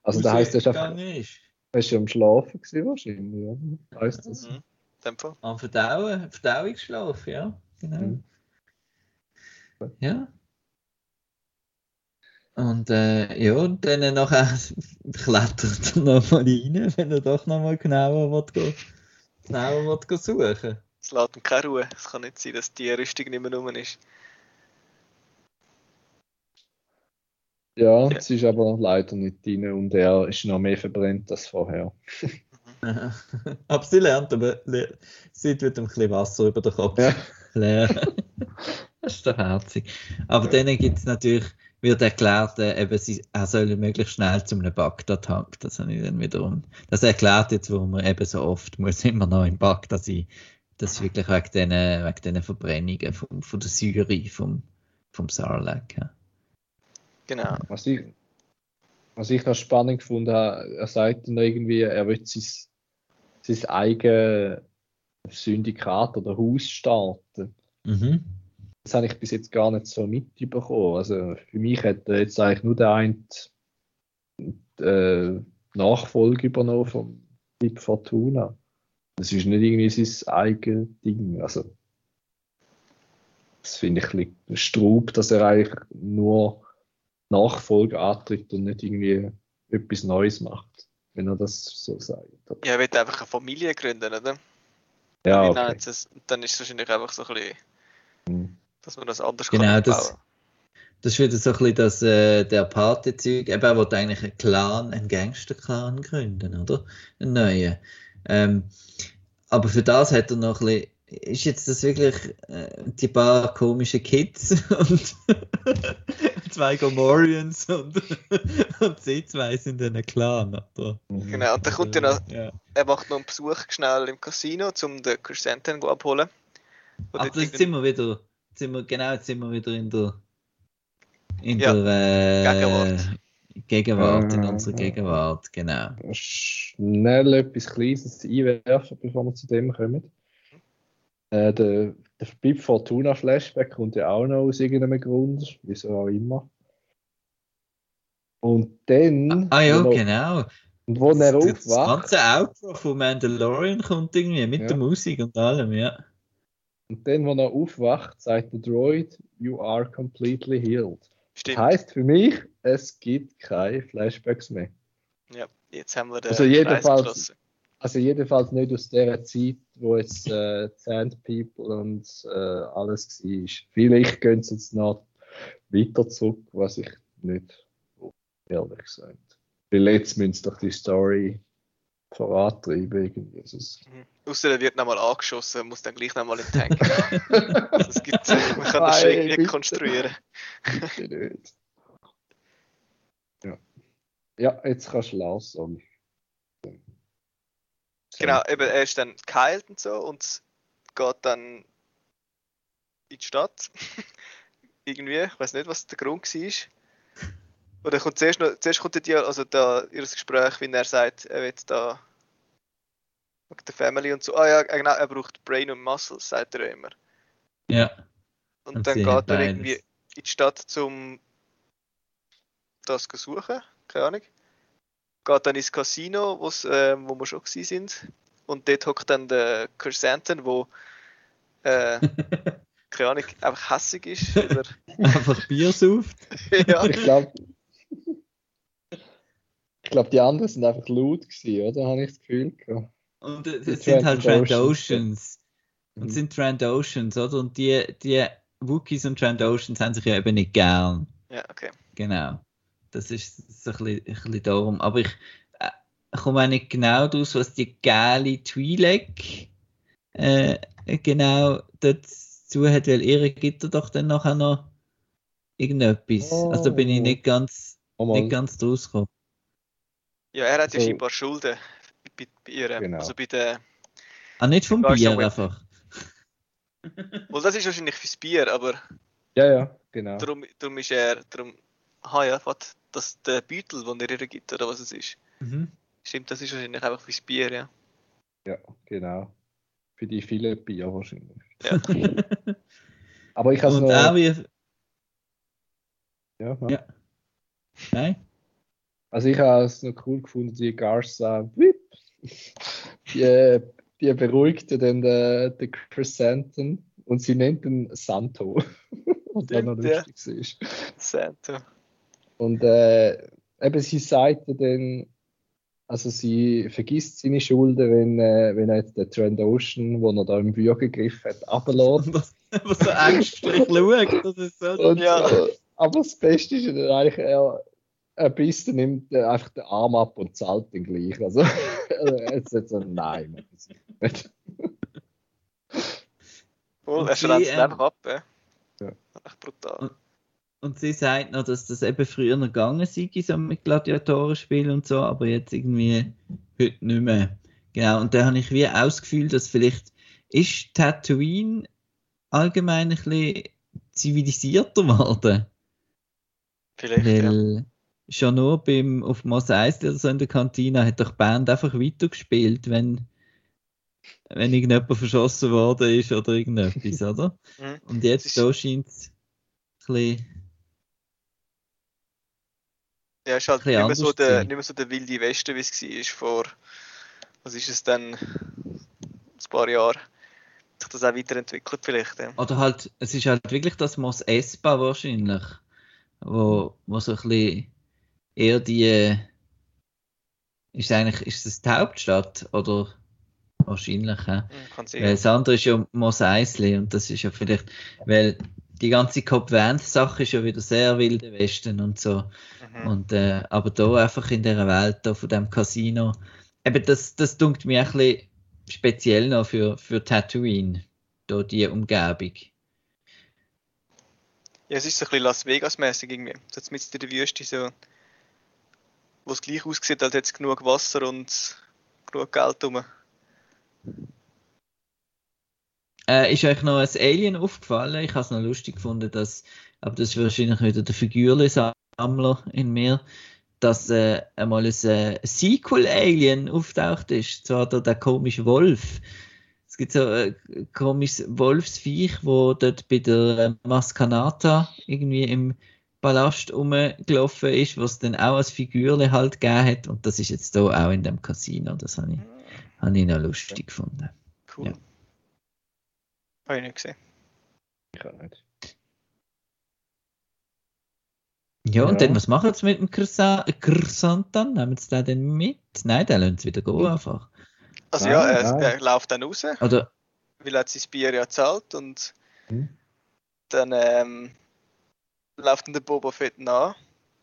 Also da heißt, er ist einfach, ist. er du am Schlafen gewesen wahrscheinlich, oder? Heißt das? Mhm. Am Verdauen, Verdauungsschlaf, ja. Genau. Mhm. Ja. Und äh, ja, und dann nachher klettert er nochmal rein, wenn er doch nochmal genauer will, gehen- genauer will suchen. Es lässt ihm keine Ruhe. Es kann nicht sein, dass die Rüstung nicht mehr rum ist. Ja, Ja. es ist aber leider nicht drin und er ist noch mehr verbrennt als vorher. aber sie lernt, aber sie tut ihm ein bisschen Wasser über den Kopf Ja. leeren. das ist doch herzig. Aber dann gibt es natürlich, wird erklärt, äh, eben, sie, er soll möglichst schnell zu einem Bagdad-Tank. Das habe ich dann wiederum. Das erklärt jetzt, warum er eben so oft muss immer noch in Bagdad sein. Das ist wirklich wegen diesen, wegen diesen Verbrennungen vom, von der Syrie, vom, vom Sarlacc. Ja. Genau. Was ich, was ich noch spannend gefunden habe, er sagt dann irgendwie, er will sein, sein eigenes Syndikat oder Haus starten. Mhm. Das habe ich bis jetzt gar nicht so mitbekommen. Also für mich hat er jetzt eigentlich nur der eine äh, Nachfolge übernommen von Bib Fortuna. Das ist nicht irgendwie sein eigenes Ding. Also, das finde ich ein bisschen Strub, dass er eigentlich nur Nachfolge antritt und nicht irgendwie etwas Neues macht, wenn er das so sagt. Ja, er will einfach eine Familie gründen, oder? Ja, okay. es? Und dann ist es wahrscheinlich einfach so ein bisschen, Mhm. dass man das anders Genau, kann das-. Das ist wieder so ein bisschen das, äh, der Partyzeug. Eben, er will eigentlich einen Clan, einen Gangster-Clan gründen, oder? Einen neuen. Ähm, aber für das hat er noch ein bisschen, ist jetzt das wirklich äh, die paar komische Kids und zwei Gomorians und, und sie zwei sind in einem Clan, oder? Mhm. Genau, und dann kommt ja noch, Ja. er macht noch einen Besuch schnell im Casino, um den Chrysanthemum abholen. Wo Aber jetzt sind wir wieder, jetzt sind wir, genau, jetzt sind wir wieder in der, in Ja, der äh, Gegenwart. Gegenwart, in Ah, unserer. Gegenwart, genau. schnell etwas Kleines einwerfen, bevor wir zu dem kommen. Äh, der, der Bib Fortuna Flashback kommt ja auch noch aus irgendeinem Grund, wieso auch immer. Und dann, Ah ja, wo, er- genau. und wo er das, das aufwacht, ganze Outro von Mandalorian kommt irgendwie mit Ja. der Musik und allem, ja. und dann, wo er aufwacht, sagt der Droid, you are completely healed. Das Stimmt. heißt für mich, es gibt keine Flashbacks mehr. Ja, jetzt haben wir den Also jedenfalls-. Also jedenfalls nicht aus der Zeit, wo jetzt äh, Sand People und äh, alles war. Vielleicht gehen sie jetzt noch weiter zurück, was ich nicht ehrlich gesagt. Weil jetzt müssen sie doch die Story vorantreiben irgendwie. Also es- Mhm. Außer er wird nochmal angeschossen, muss dann gleich nochmal in den Tank. also es gibt, man kann das schon irgendwie konstruieren. Bitte nicht. Ja. ja, jetzt kannst du lassen. Genau, eben, er ist dann geheilt und so und geht dann in die Stadt. Irgendwie, ich weiß nicht, was der Grund war. Oder kommt zuerst, noch, zuerst kommt die, also da, ihr Gespräch, wie er sagt, er will da wegen der Family und so. Ah ja, genau, er braucht Brain und Muscles, sagt er immer. Ja, Und, dann geht er irgendwie in die Stadt zum das zu suchen, keine Ahnung. Geht dann ins Casino, wo's, äh, wo wir schon gewesen sind. Und dort hockt dann der Chrysanthemum, wo äh, keine Ahnung, einfach hässig ist. Oder, einfach Bier sauft. ja, Ich glaube, ich glaube, die anderen sind einfach laut gewesen, oder? Habe ich das Gefühl gehabt. Und es sind halt Trandoshans. Trandoshans. Und Mhm. sind Trandoshans, oder? Und die, die Wookiees und Trandoshans haben sich ja eben nicht gern. ja, okay. Genau. Das ist so ein bisschen, ein bisschen darum. Aber ich äh, komme auch nicht genau daraus, was die geile Twi'lek äh, genau dazu hat, weil ihre gibt er doch dann nachher noch irgendetwas. Also da bin ich Oh. nicht ganz, Oh, nicht ganz draus gekommen. Ja, er hat ja So. scheinbar Schulden bei, bei ihr. Genau. Also bei der. Ah, nicht vom Bier einfach. Wohl, das ist wahrscheinlich fürs Bier, aber Ja, ja, genau. darum, darum ist er. Darum, aha ja, was, das der Beutel, den er ihr gibt, oder was es ist. Mhm. Stimmt, das ist wahrscheinlich einfach fürs Bier, ja. Ja, genau. Für die vielen Bier wahrscheinlich. Ja. Aber ich habe Und noch... auch wie. Ja, Ja. Nein? Also ich habe es noch cool gefunden, die Garza die, die beruhigt dann den, den Chrysanthemum und sie nennt ihn Santo. Was dann noch ja. lustig ist. Santo. Und äh, eben sie sagt dann, also sie vergisst seine Schulden, wenn, äh, wenn er jetzt den Trend Ocean, wo er da im Würgen gegriffen hat, runterlässt. Was, was so ängstlich schaut. Das ist so. Und, Ja. äh, aber das Beste ist dann eigentlich, er, er bisst dann nimmt er einfach den Arm ab und zahlt den gleich. Also, jetzt jetzt so, nein, machen sie nicht. Und er schreibt es ähm, einfach ab. Ja. Ja. Echt brutal. Und sie sagt noch, dass das eben früher noch gegangen sei, so mit Gladiatorenspielen und so, aber jetzt irgendwie heute nicht mehr. Genau, und da habe ich wie auch das Gefühl, dass vielleicht ist Tatooine allgemein ein bisschen zivilisierter geworden. Vielleicht, ja. Weil schon nur beim, auf Mos Eisley oder so in der Kantine hat doch die Band einfach weitergespielt, wenn, wenn irgendjemand verschossen worden ist oder irgendetwas, oder? Mhm. Und jetzt da scheint es ein bisschen. Ja, ist halt nicht mehr, so der, nicht mehr so der wilde Westen, wie es war vor, was ist es denn, ein paar Jahren. Hat sich das auch weiterentwickelt vielleicht, ja. Oder halt, es ist halt wirklich das Mos Espa wahrscheinlich, wo, wo so ein bisschen eher die. Ist eigentlich, ist das die Hauptstadt? Oder wahrscheinlich, ja. Mhm, Kann sein. Weil das andere ist ja Mos Eisley und das ist ja vielleicht, weil die ganze Cop Vance Sache ist ja wieder sehr wilde Westen und so. Mhm. Und, äh, aber da einfach in der Welt da von dem Casino, eben das, das dunkt mir ein bisschen speziell noch für, für Tatooine, da die Umgebung. Ja, es ist so ein bisschen Las Vegas-mäßig irgendwie. So jetzt mit in der Wüste, so, wo es gleich aussieht, als hätte es genug Wasser und genug Geld rum. Äh, ist euch noch ein Alien aufgefallen? Ich habe es noch lustig gefunden, dass, aber das ist wahrscheinlich wieder der Figürle-Sammler in mir, dass äh, einmal ein äh, Sequel-Alien auftaucht ist. Zwar der, der komische Wolf. Es gibt so ein äh, komisches Wolfsviech, wo dort bei der äh, Maskanata irgendwie im Palast rumgelaufen ist, was dann auch als Figürle halt gegeben hat. Und das ist jetzt da auch in dem Casino. Das habe ich, habe ich noch lustig gefunden. Cool. Ja. Habe ich nicht gesehen. Ich auch nicht. Ja, und Ja. dann, was machen sie mit dem dann? Nehmen sie den dann mit? Nein, den lassen sie wieder gehen einfach. Also Nein, ja, er, nein. er läuft dann raus, Oder, weil er hat sein Bier ja zahlt und Hm. dann ähm, läuft dann der Boba Fett nach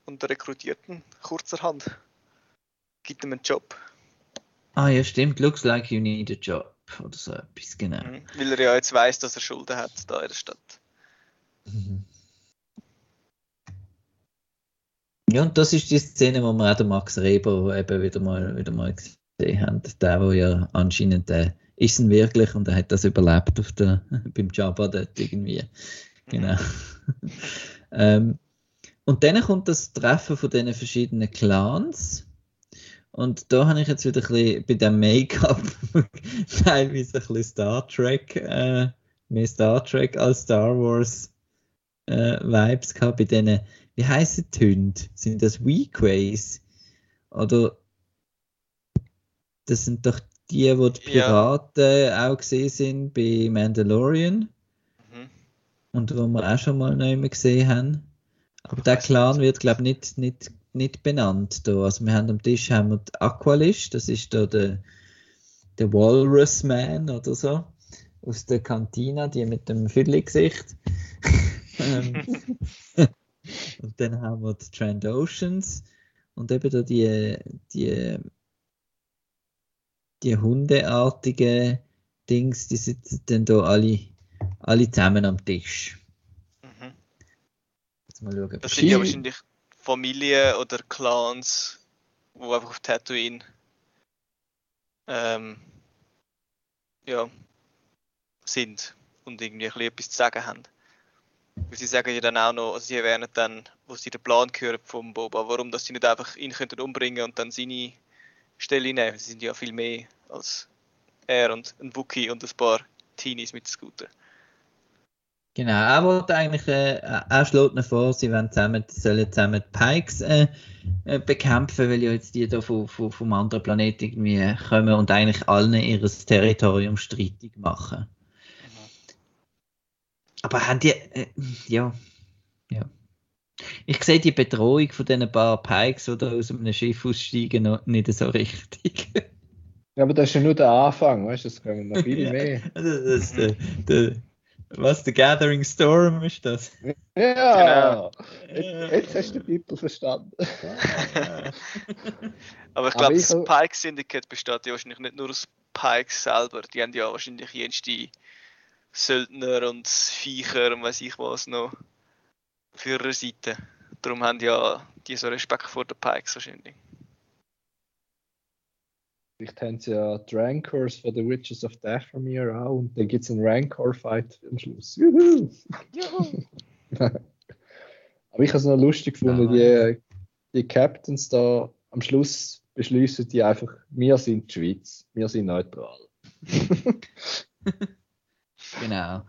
und rekrutiert ihn kurzerhand. Gibt ihm einen Job. ah ja, stimmt, looks like you need a job. Oder so etwas, genau. Mhm. Weil er ja jetzt weiß, dass er Schulden hat da in der Stadt. Mhm. Ja, und das ist die Szene, wo wir auch den Max Reber eben wieder mal, wieder mal gesehen haben. Der, wo ja anscheinend, äh, ist ihn wirklich und er hat das überlebt auf der, beim Jabba dort irgendwie. Genau. ähm, und dann kommt das Treffen von diesen verschiedenen Clans. Und da habe ich jetzt wieder ein bisschen bei dem Make-up teilweise ein bisschen Star Trek, äh, mehr Star Trek als Star Wars äh, Vibes gehabt bei denen, wie heißen die Hunde? Sind das Weequays? Oder das sind doch die, wo die Ja. Piraten auch gesehen sind bei Mandalorian Mhm. und wo wir auch schon mal neu gesehen haben. Aber der Clan wird, glaube ich, nicht, nicht, nicht benannt. Da. Also wir haben am Tisch haben wir Aqualish, das ist da der, der Walrus Man oder so, aus der Kantina, die mit dem Fiddly-Gesicht. ähm, und dann haben wir die Trandoshans und eben da die, die, die hundeartigen Dings, die sitzen dann da alle, alle zusammen am Tisch. Mhm. Jetzt mal schauen. Das sind ja wahrscheinlich Familien oder Clans, die einfach auf Tatooine ähm, ja, sind und irgendwie ein etwas zu sagen haben. Weil sie sagen ja dann auch noch, also sie erwähnen dann, wo sie den Plan hören vom Boba, warum dass sie nicht einfach ihn könnten umbringen und dann seine Stelle nehmen. Sie sind ja viel mehr als er und ein Wookie und ein paar Teenies mit Scooter. Genau, er wollte eigentlich, äh, er schlägt vor, sie wollen zusammen, sollen zusammen die Pikes äh, äh, bekämpfen, weil ja jetzt die da von, von, vom anderen Planeten irgendwie kommen und eigentlich allen ihr Territorium streitig machen. Aber haben die, äh, ja, ja. Ich sehe die Bedrohung von diesen paar Pikes, die da aus einem Schiff aussteigen, noch nicht so richtig. Ja, aber das ist ja nur der Anfang, weißt du, es kommen noch viel mehr. Das ist der, der, was, der Gathering Storm ist das? Ja, jetzt, jetzt hast du den Titel verstanden. Aber ich glaube, das Pike Syndicate besteht ja wahrscheinlich nicht nur aus Pikes selber. Die haben ja wahrscheinlich jenste Söldner und Viecher und weiß ich was noch für ihre Seite. Darum haben ja die so Respekt vor den Pikes wahrscheinlich. Vielleicht haben sie ja die Rancors von The Witches of Dathomir auch und dann gibt es einen Rancor-Fight am Schluss. Juhu! Aber ich habe es noch lustig gefunden, die, die Captains da am Schluss beschließen die einfach, wir sind die Schweiz, wir sind neutral. Genau.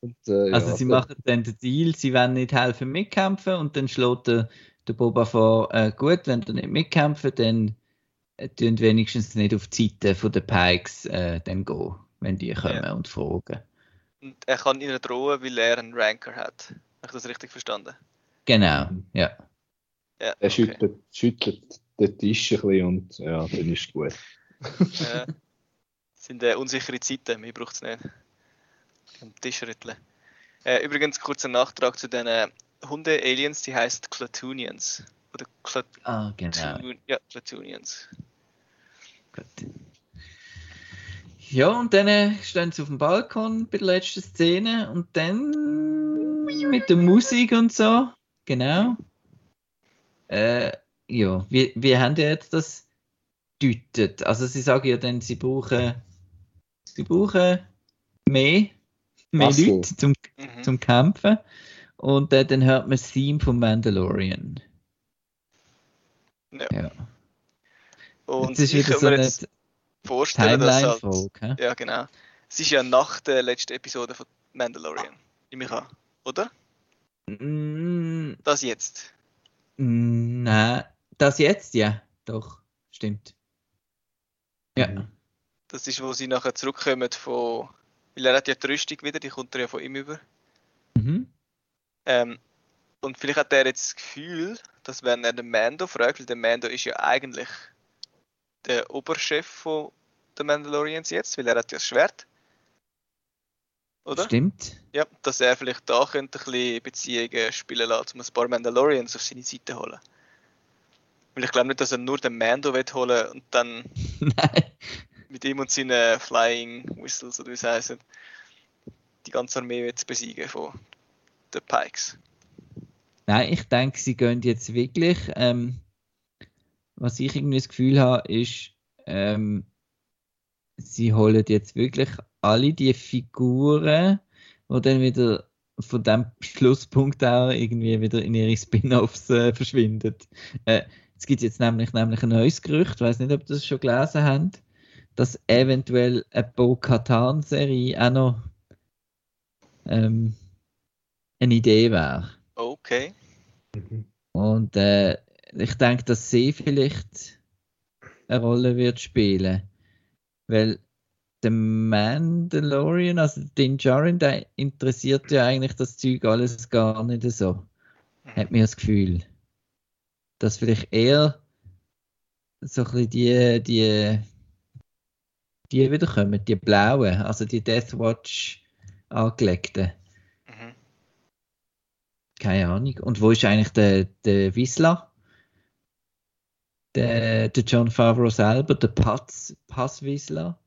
Und, äh, Also ja, sie machen dann den Deal, sie wollen nicht helfen mitkämpfen und dann schlägt der, der Boba vor, äh, gut, wenn du nicht mitkämpfen, dann tun wenigstens nicht auf die Seite den Pikes äh, dann gehen, wenn die kommen Ja. und fragen. Und er kann ihnen drohen, weil er einen Ranker hat. Habe ich das richtig verstanden? Genau, ja. Ja, Er okay. schüttelt, schüttelt den Tisch ein bisschen und ja, dann ist es gut. Ja. Das sind äh, unsichere Zeiten, mir braucht es nicht. Am Tisch rütteln. Äh, übrigens, kurzer Nachtrag zu den äh, Hunde-Aliens, die heißt Clatoonians. Oder Clat Ah, genau. ja, Clatoonians. Gut. Ja, und dann äh, stehen sie auf dem Balkon bei der letzten Szene und dann mit der Musik und so. Genau. Äh, ja, wie, wie haben die jetzt das deutet? Also sie sagen ja dann, sie brauchen, sie brauchen mehr, mehr. Leute zum, Mhm. zum Kämpfen. Und äh, dann hört man das Theme von Mandalorian. Ja. Ja. Und Jetzt ist ich wieder kann so mir eine jetzt vorstellen, dass halt, Timeline-Folge. hä? Ja, genau. Es ist ja nach der letzten Episode von Mandalorian. Nehme ich an. Oder? Mm, Das jetzt. mm, Nein, das jetzt, ja, doch, stimmt. Ja, Mhm. Das ist, wo sie nachher zurückkommen von. Weil er hat ja die Rüstung wieder, die kommt er ja von ihm über. mhm. Ähm, und vielleicht hat er jetzt das Gefühl, dass wenn er den Mando fragt, weil der Mando ist ja eigentlich der Oberchef von den Mandalorians jetzt, weil er hat ja das Schwert. Oder? stimmt. Ja, dass er vielleicht da könnte ein bisschen Beziehungen spielen lassen, um ein paar Mandalorians auf seine Seite zu holen. Weil ich glaube nicht, dass er nur den Mando will holen und dann mit ihm und seinen Flying Whistles oder wie sie heißen, die ganze Armee will besiegen von den Pikes. nein, ich denke, sie gehen jetzt wirklich, ähm, was ich irgendwie das Gefühl habe, ist, ähm, sie holen jetzt wirklich alle die Figuren, die dann wieder von dem Schlusspunkt auch irgendwie wieder in ihre Spin-offs äh, verschwinden. Äh, es gibt jetzt nämlich, nämlich ein neues Gerücht, ich weiß nicht, ob ihr das schon gelesen habt, dass eventuell eine Bo-Katan-Serie auch noch ähm, eine Idee wäre. Okay. Und äh, ich denke, dass sie vielleicht eine Rolle wird spielen. Weil der Mandalorian, also den Jarin, der interessiert ja eigentlich das Zeug alles gar nicht so. Hat mir das Gefühl. Dass vielleicht eher so ein bisschen die, die, die wiederkommen, die blauen, also die Death Watch angelegten. Mhm. Keine Ahnung. Und wo ist eigentlich der, der Whistler? Der, der John Favreau selber, der Paz, Paz Whistler?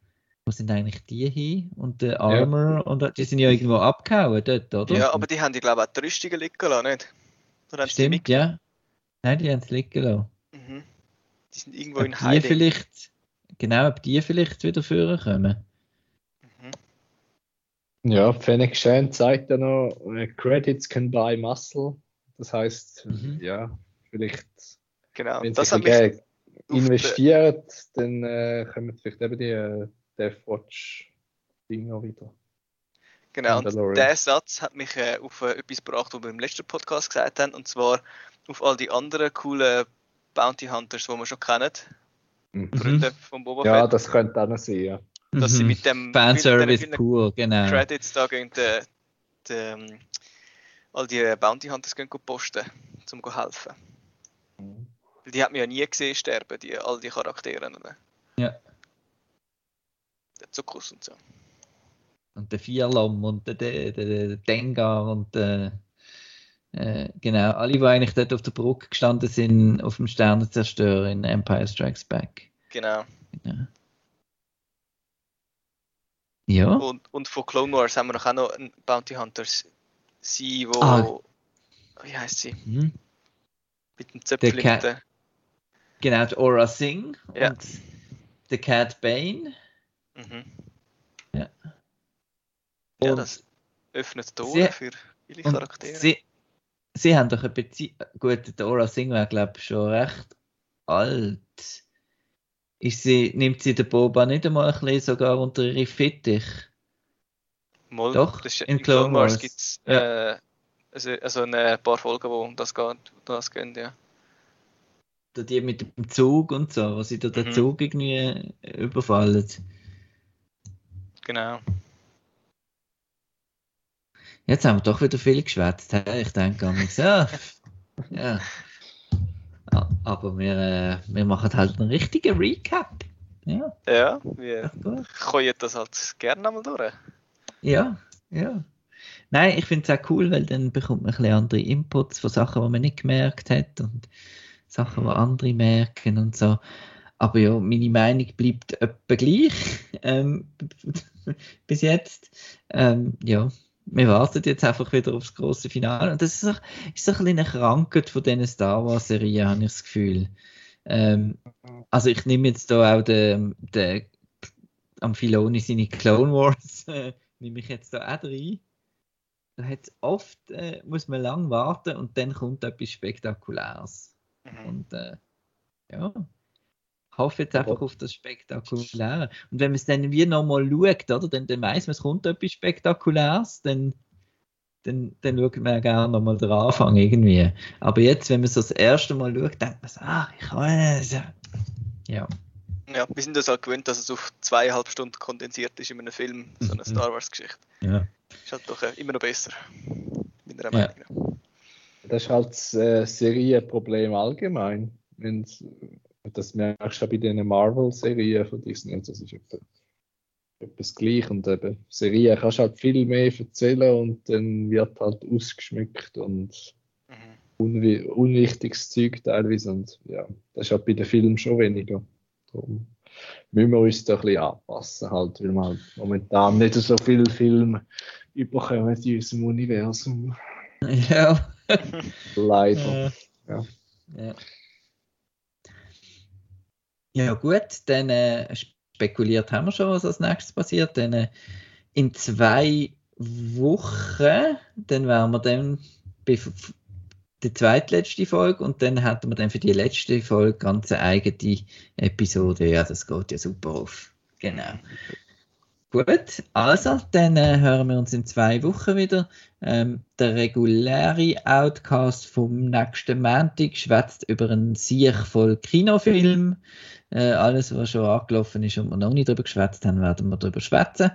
Wo sind eigentlich die hin? Und der Armor? Und die sind ja irgendwo abgehauen dort, oder? Ja, aber die haben, ich glaube, auch die Rüstungen liegen lassen, nicht? Oder die Stimmt, ja. Nein, die haben es liegen lassen. Mhm. Die sind irgendwo Ob in die Hiding. vielleicht, genau, ob die vielleicht wieder vorkommen. Mhm. Ja, Fennec Shan zeigt ja noch, äh, Credits can buy muscle. Das heißt, Mhm. ja, vielleicht, Genau. wenn sie Das hat investieren, dann äh, kommen vielleicht eben die äh, Death Watch Dinger wieder. Genau, und der Satz hat mich äh, auf äh, etwas gebracht, was wir im letzten Podcast gesagt haben, und zwar auf all die anderen coolen Bounty Hunters, die wir schon kennen, Mhm. Freunde von Boba Ja, Fett, das könnte auch noch sein, ja. dass sie Mhm. mit dem Fanservice pur, genau. Credits da gehen, die, die, ähm, all die Bounty Hunters gehen posten, um zu helfen. Weil die hat man ja nie gesehen sterben, die, all die Charaktere. Oder? Ja. Der Zuckus und so. Und der Vierlom und der, der, der, Dengar und der, äh, genau, alle, die eigentlich dort auf der Brücke gestanden sind, auf dem Sternenzerstörer in Empire Strikes Back. Genau. Genau. Ja, Und, und von Clone Wars haben wir noch auch noch einen Bounty Hunters. Sie, wo. Ah. Wie heißt sie? mhm. Mit dem Zöpfchen. Der- genau, die Aura Singh Ja. und der Cat Bane. Mhm. Ja. Ja, das öffnet Tore für viele Charaktere. Sie, sie haben doch eine Beziehung. Gut, der Aura Singh wäre, glaube ich, schon recht alt. Ist sie, nimmt sie den Boba nicht einmal ein bisschen sogar unter ihre Fittich? Mal, doch, das ist, in Clone Wars Wars. gibt es Ja. äh, also, also ein paar Folgen, wo um das geht, das gehen, ja. Da die mit dem Zug und so, wo sie da den Mhm. Zug irgendwie überfallen. Genau. Jetzt haben wir doch wieder viel geschwätzt. Ich denke an mich, ja. ja. Ja, Aber wir, äh, wir machen halt einen richtigen Recap. Ja, Ja, wir können das halt gerne einmal durch. Ja, ja. Nein, ich finde es auch cool, weil dann bekommt man ein bisschen andere Inputs von Sachen, die man nicht gemerkt hat und Sachen, die andere merken und so. Aber ja, meine Meinung bleibt etwa gleich ähm, bis jetzt. Ähm, ja, wir warten jetzt einfach wieder aufs große Finale. Und das ist so, ist so ein bisschen eine Krankheit von diesen Star Wars-Serien, habe ich das Gefühl. Ähm, also ich nehme jetzt da auch den, den am seine Clone Wars, äh, nehme ich jetzt da auch rein. Da hat's oft, äh, muss man lang warten und dann kommt etwas Spektakuläres. Mhm. Und äh, ja, ich hoffe jetzt einfach auf das Spektakuläre. Und wenn man es dann wie nochmal schaut, oder, dann, dann weiss man, es kommt etwas Spektakuläres, dann, dann, dann schaut man ja gerne nochmal den Anfang irgendwie. Aber jetzt, wenn man so das erste Mal schaut, denkt man so, ah, ich kann es. Ja. ja. Ja, wir sind das halt gewöhnt, dass es auf zweieinhalb Stunden kondensiert ist in einem Film, so eine Mhm. Star Wars-Geschichte. ja. Ist halt doch äh, immer noch besser. Meiner Ja. Meinung nach. Das ist halt das äh, Serienproblem allgemein. Wenn's, das merkst du auch bei den Marvel-Serien von Disney. und Das ist etwa, etwas gleich. Und eben, Serien kannst du halt viel mehr erzählen und dann wird halt ausgeschmückt und Mhm. unwi unwichtiges Zeug teilweise. Und ja, das ist halt bei den Filmen schon weniger. Darum müssen wir uns da ein bisschen anpassen, halt, weil wir halt momentan nicht so viele Filme überkommen in unserem Universum. Ja. Leider. Äh, Ja. ja. Ja, gut, dann äh, spekuliert haben wir schon, was als nächstes passiert. Dann, äh, in zwei Wochen, dann wären wir dann der zweitletzte Folge und dann hätten wir dann für die letzte Folge ganz eine eigene Episode. Ja, das geht ja super auf. Genau. Gut, also, dann äh, hören wir uns in zwei Wochen wieder. Ähm, der reguläre Outcast vom nächsten Montag schwätzt über einen Sieg voll Kinofilm. Äh, alles, was schon angelaufen ist und wir noch nicht darüber geschwätzt haben, werden wir darüber schwätzen.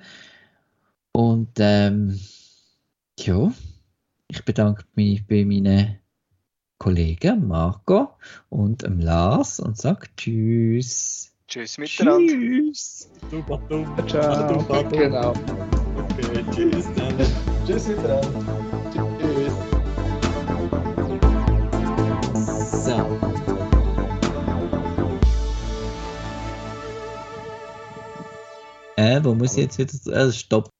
Und ähm, ja, ich bedanke mich bei meinen Kollegen Marco und Lars und sage Tschüss. Tschüss miteinander. Tschüss. Super dumm. Ciao. Genau. Okay, tschüss dann. Tschüss miteinander. Tschüss. So. Äh, wo muss ich jetzt wieder. Äh, stopp.